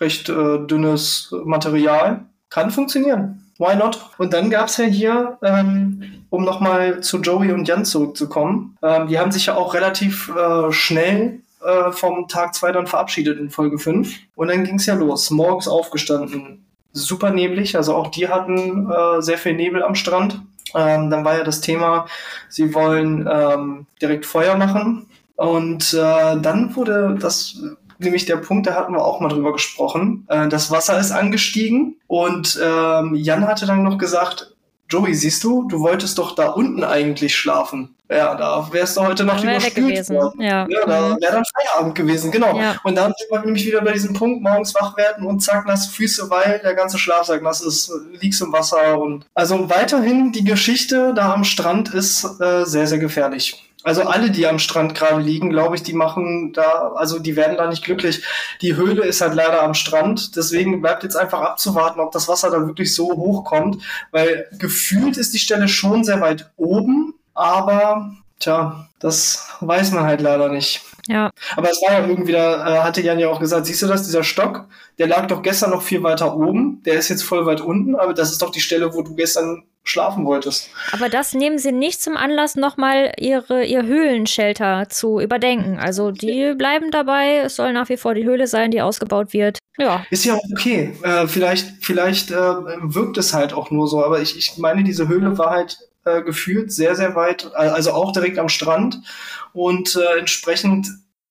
recht äh, dünnes Material. Kann funktionieren. Why not? Und dann gab's ja hier, ähm, um nochmal zu Joey und Jan zurückzukommen, ähm, die haben sich ja auch relativ äh, schnell äh, vom Tag 2 dann verabschiedet in Folge 5. Und dann ging's ja los. Morgens aufgestanden. Super neblig, also auch die hatten äh, sehr viel Nebel am Strand. Ähm, dann war ja das Thema, sie wollen ähm, direkt Feuer machen. Und äh, dann wurde das nämlich der Punkt, da hatten wir auch mal drüber gesprochen. Äh, das Wasser ist angestiegen und ähm, Jan hatte dann noch gesagt, Joey, siehst du, du wolltest doch da unten eigentlich schlafen. Ja, da wärst du heute noch überspült gewesen. worden. Ja. Ja, da Mhm. wäre dann Feierabend gewesen, genau. Ja. Und dann sind wir nämlich wieder bei diesem Punkt, morgens wach werden und zack, nasse Füße, weil der ganze Schlafsack nass ist, liegst im Wasser und also weiterhin die Geschichte da am Strand ist äh, sehr, sehr gefährlich. Also alle, die am Strand gerade liegen, glaube ich, die machen da, also die werden da nicht glücklich. Die Höhle ist halt leider am Strand, deswegen bleibt jetzt einfach abzuwarten, ob das Wasser da wirklich so hoch kommt, weil gefühlt ist die Stelle schon sehr weit oben, aber tja, das weiß man halt leider nicht. Ja, Aber es war ja irgendwie, da äh, hatte Jan ja auch gesagt, siehst du das, dieser Stock, der lag doch gestern noch viel weiter oben, der ist jetzt voll weit unten, aber das ist doch die Stelle, wo du gestern schlafen wolltest. aber das nehmen sie nicht zum Anlass, nochmal ihre, ihr Höhlenshelter zu überdenken. Also die bleiben dabei, es soll nach wie vor die Höhle sein, die ausgebaut wird. Ja, Ist ja auch okay. Äh, vielleicht vielleicht äh, wirkt es halt auch nur so, aber ich, ich meine, diese Höhle war halt äh, gefühlt sehr, sehr weit, äh, also auch direkt am Strand. Und äh, entsprechend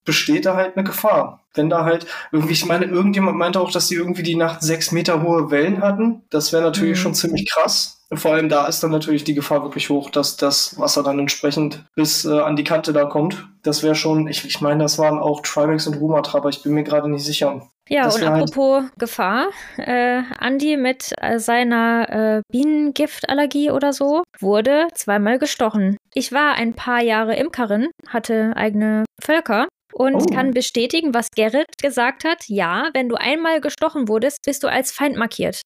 besteht da halt eine Gefahr. Wenn da halt irgendwie, ich meine, irgendjemand meinte auch, dass sie irgendwie die Nacht sechs Meter hohe Wellen hatten. Das wäre natürlich Mhm. schon ziemlich krass. Vor allem da ist dann natürlich die Gefahr wirklich hoch, dass das Wasser dann entsprechend bis äh, an die Kante da kommt. Das wäre schon, ich, ich meine, das waren auch Trimax und Rumatra, aber ich bin mir gerade nicht sicher. Ja, Das und halt- apropos Gefahr, äh, Andi mit äh, seiner äh, Bienengiftallergie oder so wurde zweimal gestochen. Ich war ein paar Jahre Imkerin, hatte eigene Völker und oh. kann bestätigen, was Gerrit gesagt hat. Ja, wenn du einmal gestochen wurdest, bist du als Feind markiert.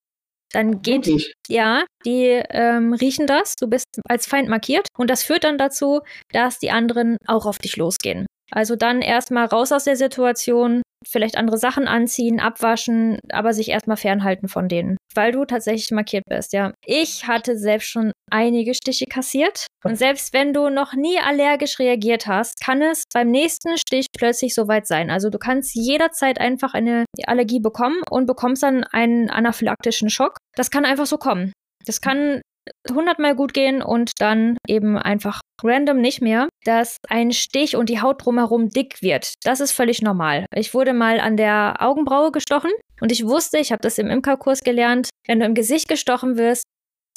Dann geht, Wirklich? ja, die ähm, riechen das, du bist als Feind markiert und das führt dann dazu, dass die anderen auch auf dich losgehen. Also dann erstmal raus aus der Situation, vielleicht andere Sachen anziehen, abwaschen, aber sich erstmal fernhalten von denen, weil du tatsächlich markiert bist, ja. Ich hatte selbst schon einige Stiche kassiert und selbst wenn du noch nie allergisch reagiert hast, kann es beim nächsten Stich plötzlich soweit sein. Also du kannst jederzeit einfach eine Allergie bekommen und bekommst dann einen anaphylaktischen Schock. Das kann einfach so kommen. Das kann hundertmal gut gehen und dann eben einfach random nicht mehr, dass ein Stich und die Haut drumherum dick wird. Das ist völlig normal. Ich wurde mal an der Augenbraue gestochen und ich wusste, ich habe das im Imkerkurs gelernt, wenn du im Gesicht gestochen wirst,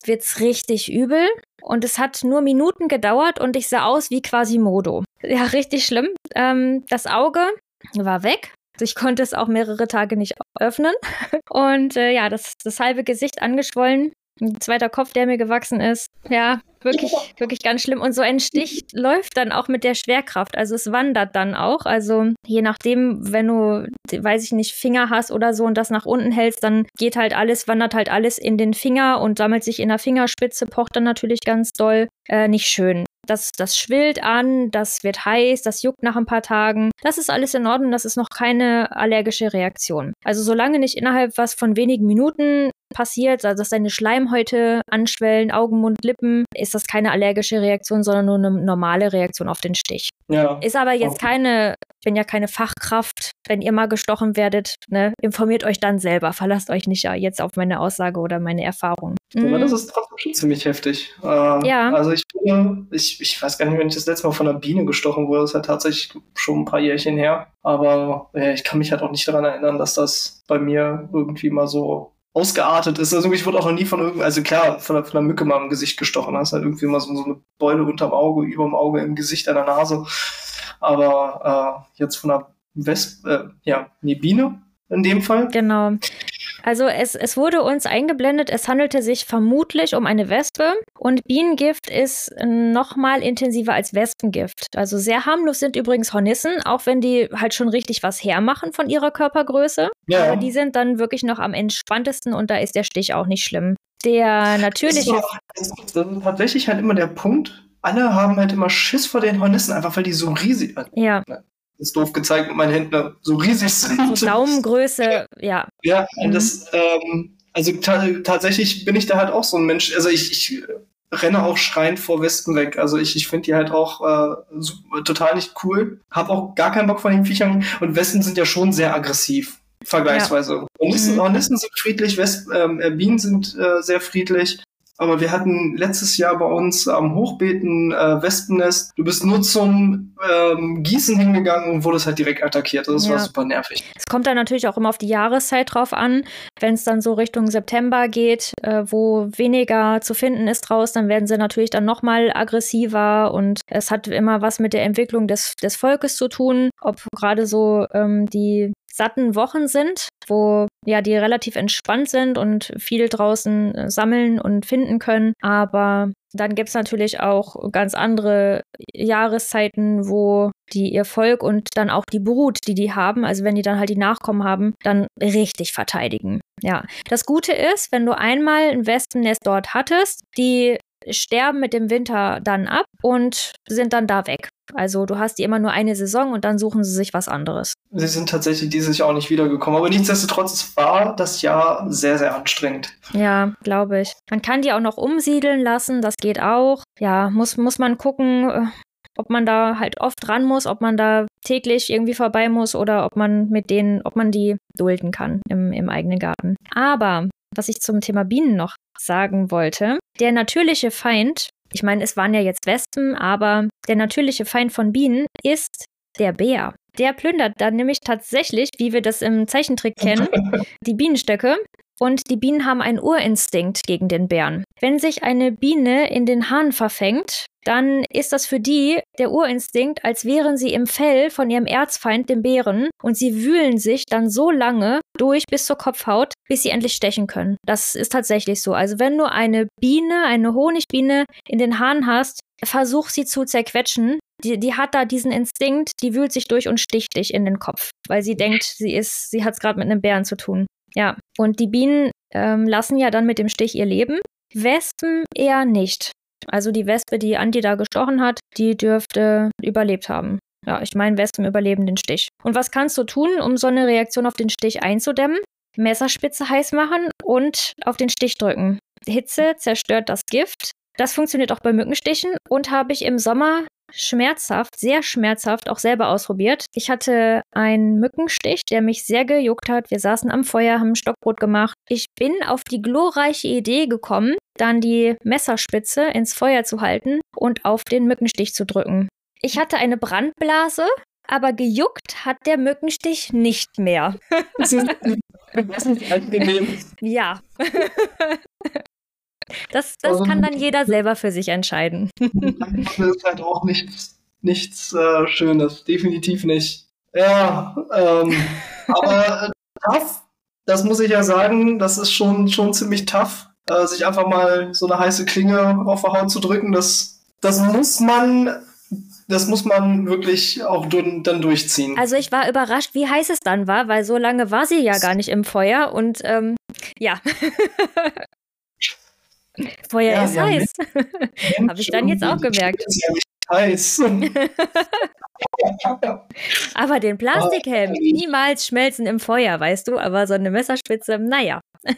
wird's richtig übel. Und es hat nur Minuten gedauert und ich sah aus wie quasi Modo. Ja, richtig schlimm. Ähm, das Auge war weg. Ich konnte es auch mehrere Tage nicht öffnen. [LAUGHS] Und äh, ja, das, das halbe Gesicht angeschwollen. Ein zweiter Kopf, der mir gewachsen ist. Ja, wirklich, wirklich ganz schlimm. Und so ein Stich läuft dann auch mit der Schwerkraft. Also es wandert dann auch. Also je nachdem, wenn du, weiß ich nicht, Finger hast oder so und das nach unten hältst, dann geht halt alles, wandert halt alles in den Finger und sammelt sich in der Fingerspitze, pocht dann natürlich ganz doll. Äh, nicht schön. Das, das schwillt an, das wird heiß, das juckt nach ein paar Tagen. Das ist alles in Ordnung, das ist noch keine allergische Reaktion. Also solange nicht innerhalb was von wenigen Minuten passiert, also dass deine Schleimhäute anschwellen, Augen, Mund, Lippen, ist das keine allergische Reaktion, sondern nur eine normale Reaktion auf den Stich. Ja. Ist aber jetzt okay. keine, ich bin ja keine Fachkraft. Wenn ihr mal gestochen werdet, ne, informiert euch dann selber. Verlasst euch nicht jetzt auf meine Aussage oder meine Erfahrung. Mhm. Aber das ist trotzdem schon ziemlich heftig. Äh, ja. Also ich, ich, ich weiß gar nicht, wenn ich das letzte Mal von einer Biene gestochen wurde, das ist ja tatsächlich schon ein paar Jährchen her. Aber äh, ich kann mich halt auch nicht daran erinnern, dass das bei mir irgendwie mal so ausgeartet ist. Also ich wurde auch noch nie von irgendeinem, also klar, von, von einer Mücke mal im Gesicht gestochen. Hast halt irgendwie mal so, so eine Beule unterm Auge, überm Auge, im Gesicht, an der Nase. Aber äh, jetzt von einer Wespe, äh, ja, nee, Biene in dem Fall. Genau. Also es, es wurde uns eingeblendet, es handelte sich vermutlich um eine Wespe und Bienengift ist noch mal intensiver als Wespengift. Also sehr harmlos sind übrigens Hornissen, auch wenn die halt schon richtig was hermachen von ihrer Körpergröße. Ja. Aber die sind dann wirklich noch am entspanntesten und da ist der Stich auch nicht schlimm. Der natürliche... Das ist, das ist tatsächlich halt immer der Punkt, alle haben halt immer Schiss vor den Hornissen, einfach weil die so riesig sind. Ja ist doof gezeigt mit meinen Händen, so riesig sind. Daumengröße, [LAUGHS] ja. Ja, mhm. das, ähm, also tatsächlich bin ich da halt auch so ein Mensch. Also ich, ich renne auch schreiend vor Westen weg. Also ich, ich finde die halt auch äh, super, total nicht cool. Hab auch gar keinen Bock von den Viechern. Und Westen sind ja schon sehr aggressiv, vergleichsweise. Ja. Hornissen, mhm. Hornissen sind friedlich, West, ähm, äh, Bienen sind äh, sehr friedlich. Aber wir hatten letztes Jahr bei uns am Hochbeeten äh, Wespennest. Du bist nur zum ähm, Gießen hingegangen und wurdest halt direkt attackiert. Das ja. war super nervig. Es kommt dann natürlich auch immer auf die Jahreszeit drauf an. Wenn es dann so Richtung September geht, äh, wo weniger zu finden ist draus, dann werden sie natürlich dann nochmal aggressiver und es hat immer was mit der Entwicklung des, des Volkes zu tun. Ob gerade so ähm, die satten Wochen sind, wo ja die relativ entspannt sind und viel draußen äh, sammeln und finden können. Aber dann gibt es natürlich auch ganz andere Jahreszeiten, wo die ihr Volk und dann auch die Brut, die die haben, also wenn die dann halt die Nachkommen haben, dann richtig verteidigen. Ja, das Gute ist, wenn du einmal ein Wespennest dort hattest, die sterben mit dem Winter dann ab und sind dann da weg. Also du hast die immer nur eine Saison und dann suchen sie sich was anderes. Sie sind tatsächlich dieses Jahr auch nicht wiedergekommen, aber nichtsdestotrotz war das Jahr sehr, sehr anstrengend. Ja, glaube ich. Man kann die auch noch umsiedeln lassen, das geht auch. Ja, muss, muss man gucken, äh, ob man da halt oft ran muss, ob man da täglich irgendwie vorbei muss oder ob man mit denen, ob man die dulden kann im, im eigenen Garten. Aber was ich zum Thema Bienen noch sagen wollte, der natürliche Feind ich meine, es waren ja jetzt Wespen, aber der natürliche Feind von Bienen ist der Bär. Der plündert dann nämlich tatsächlich, wie wir das im Zeichentrick kennen, [LAUGHS] die Bienenstöcke. Und die Bienen haben einen Urinstinkt gegen den Bären. Wenn sich eine Biene in den Hahn verfängt, dann ist das für die der Urinstinkt, als wären sie im Fell von ihrem Erzfeind, dem Bären, und sie wühlen sich dann so lange durch bis zur Kopfhaut, bis sie endlich stechen können. Das ist tatsächlich so. Also wenn du eine Biene, eine Honigbiene in den Haaren hast, versuch sie zu zerquetschen, die, die hat da diesen Instinkt, die wühlt sich durch und sticht dich in den Kopf, weil sie denkt, sie ist, sie hat es gerade mit einem Bären zu tun. Ja, und die Bienen ähm, lassen ja dann mit dem Stich ihr Leben. Wespen eher nicht. Also die Wespe, die Andi da gestochen hat, die dürfte überlebt haben. Ja, ich meine, Wespen überleben den Stich. Und was kannst du tun, um so eine Reaktion auf den Stich einzudämmen? Messerspitze heiß machen und auf den Stich drücken. Hitze zerstört das Gift. Das funktioniert auch bei Mückenstichen und habe ich im Sommer schmerzhaft, sehr schmerzhaft auch selber ausprobiert. Ich hatte einen Mückenstich, der mich sehr gejuckt hat. Wir saßen am Feuer, haben Stockbrot gemacht. Ich bin auf die glorreiche Idee gekommen, dann die Messerspitze ins Feuer zu halten und auf den Mückenstich zu drücken. Ich hatte eine Brandblase, aber gejuckt hat der Mückenstich nicht mehr. [LAUGHS] Das ist, das [LAUGHS] ist angenehm. Ja. [LAUGHS] Das, das kann dann jeder selber für sich entscheiden. [LAUGHS] Das ist halt auch nichts, nichts äh, Schönes, definitiv nicht. Ja, ähm, [LAUGHS] aber äh, tough, das muss ich ja sagen, das ist schon, schon ziemlich tough, äh, sich einfach mal so eine heiße Klinge auf der Haut zu drücken. Das, das muss man das muss man wirklich auch dann durchziehen. Also ich war überrascht, wie heiß es dann war, weil so lange war sie ja gar nicht im Feuer und ähm, ja. [LAUGHS] Feuer ja, ist ja, heiß. [LAUGHS] Habe ich dann jetzt auch gemerkt. Heiß. [LAUGHS] aber den Plastikhelm, ah, niemals schmelzen im Feuer, weißt du, aber so eine Messerspitze, naja. [LAUGHS]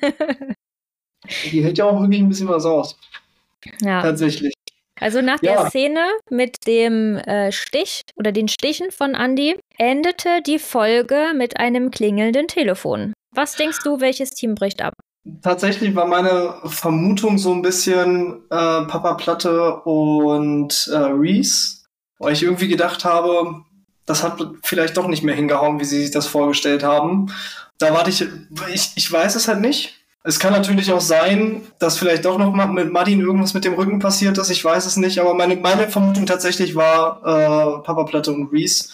Die hält ja auch wirklich ein bisschen was aus. Ja. Tatsächlich. Also nach ja. der Szene mit dem äh, Stich oder den Stichen von Andy endete die Folge mit einem klingelnden Telefon. Was denkst du, welches Team bricht ab? Tatsächlich war meine Vermutung so ein bisschen äh, Papa Platte und äh, Reese, weil ich irgendwie gedacht habe, das hat vielleicht doch nicht mehr hingehauen, wie sie sich das vorgestellt haben. Da warte ich, ich, ich weiß es halt nicht. Es kann natürlich auch sein, dass vielleicht doch noch mal mit Martin irgendwas mit dem Rücken passiert ist. Ich weiß es nicht, aber meine, meine Vermutung tatsächlich war äh, Papa Platte und Reese.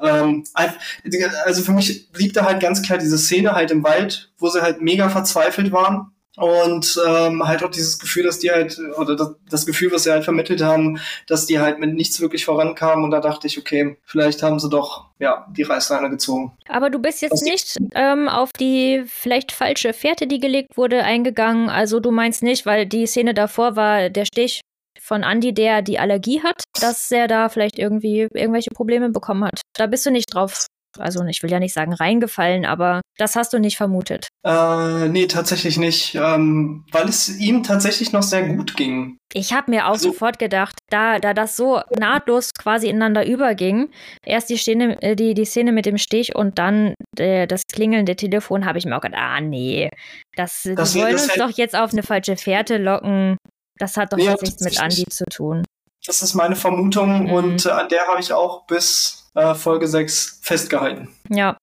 Ähm, also für mich blieb da halt ganz klar diese Szene halt im Wald, wo sie halt mega verzweifelt waren und ähm, halt auch dieses Gefühl, dass die halt, oder das, das, Gefühl, was sie halt vermittelt haben, dass die halt mit nichts wirklich vorankamen. Und da dachte ich, okay, vielleicht haben sie doch, ja, die Reißleine gezogen. Aber du bist jetzt was nicht ähm, auf die vielleicht falsche Fährte, die gelegt wurde, eingegangen. Also du meinst nicht, weil die Szene davor war der Stich von Andy, der die Allergie hat, dass er da vielleicht irgendwie irgendwelche Probleme bekommen hat. Da bist du nicht drauf also ich will ja nicht sagen reingefallen, aber das hast du nicht vermutet. Äh, nee, tatsächlich nicht, ähm, weil es ihm tatsächlich noch sehr gut ging. Ich habe mir auch also, sofort gedacht, da, da das so nahtlos quasi ineinander überging, erst die Szene, äh, die, die Szene mit dem Stich und dann äh, das klingelnde Telefon, habe ich mir auch gedacht, ah nee, das, das die wollen das uns doch jetzt auf eine falsche Fährte locken. Das hat doch nee, jetzt nichts mit Andy zu tun. Das ist meine Vermutung mhm. und äh, an der habe ich auch bis äh, Folge 6 festgehalten. Ja.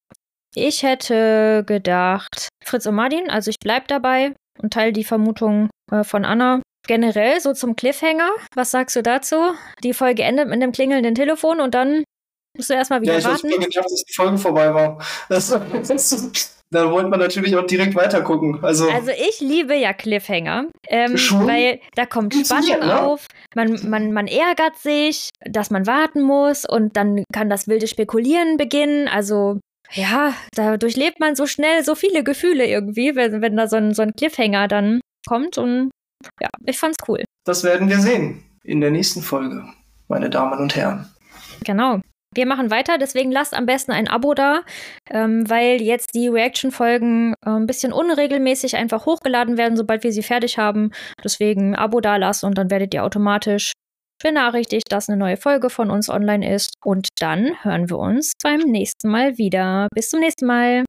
Ich hätte gedacht, Fritz und Martin, also ich bleibe dabei und teile die Vermutung äh, von Anna. Generell so zum Cliffhanger, was sagst du dazu? Die Folge endet mit einem klingelnden Telefon und dann musst du erstmal wieder ja, ich warten. Ich gedacht, dass die Folge vorbei war. Das, das, da wollte man natürlich auch direkt weiter gucken. Also, also ich liebe ja Cliffhanger, ähm, weil da kommt Spannung ne? auf, man, man, man ärgert sich, dass man warten muss und dann kann das wilde Spekulieren beginnen. Also ja, da durchlebt man so schnell so viele Gefühle irgendwie, wenn, wenn da so ein, so ein Cliffhanger dann kommt und ja, ich fand's cool. Das werden wir sehen in der nächsten Folge, meine Damen und Herren. Genau. Wir machen weiter, deswegen lasst am besten ein Abo da, ähm, weil jetzt die Reaction-Folgen äh, ein bisschen unregelmäßig einfach hochgeladen werden, sobald wir sie fertig haben. Deswegen Abo da lassen und dann werdet ihr automatisch benachrichtigt, dass eine neue Folge von uns online ist. Und dann hören wir uns beim nächsten Mal wieder. Bis zum nächsten Mal.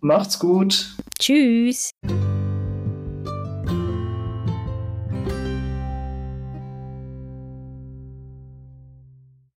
Macht's gut. Tschüss.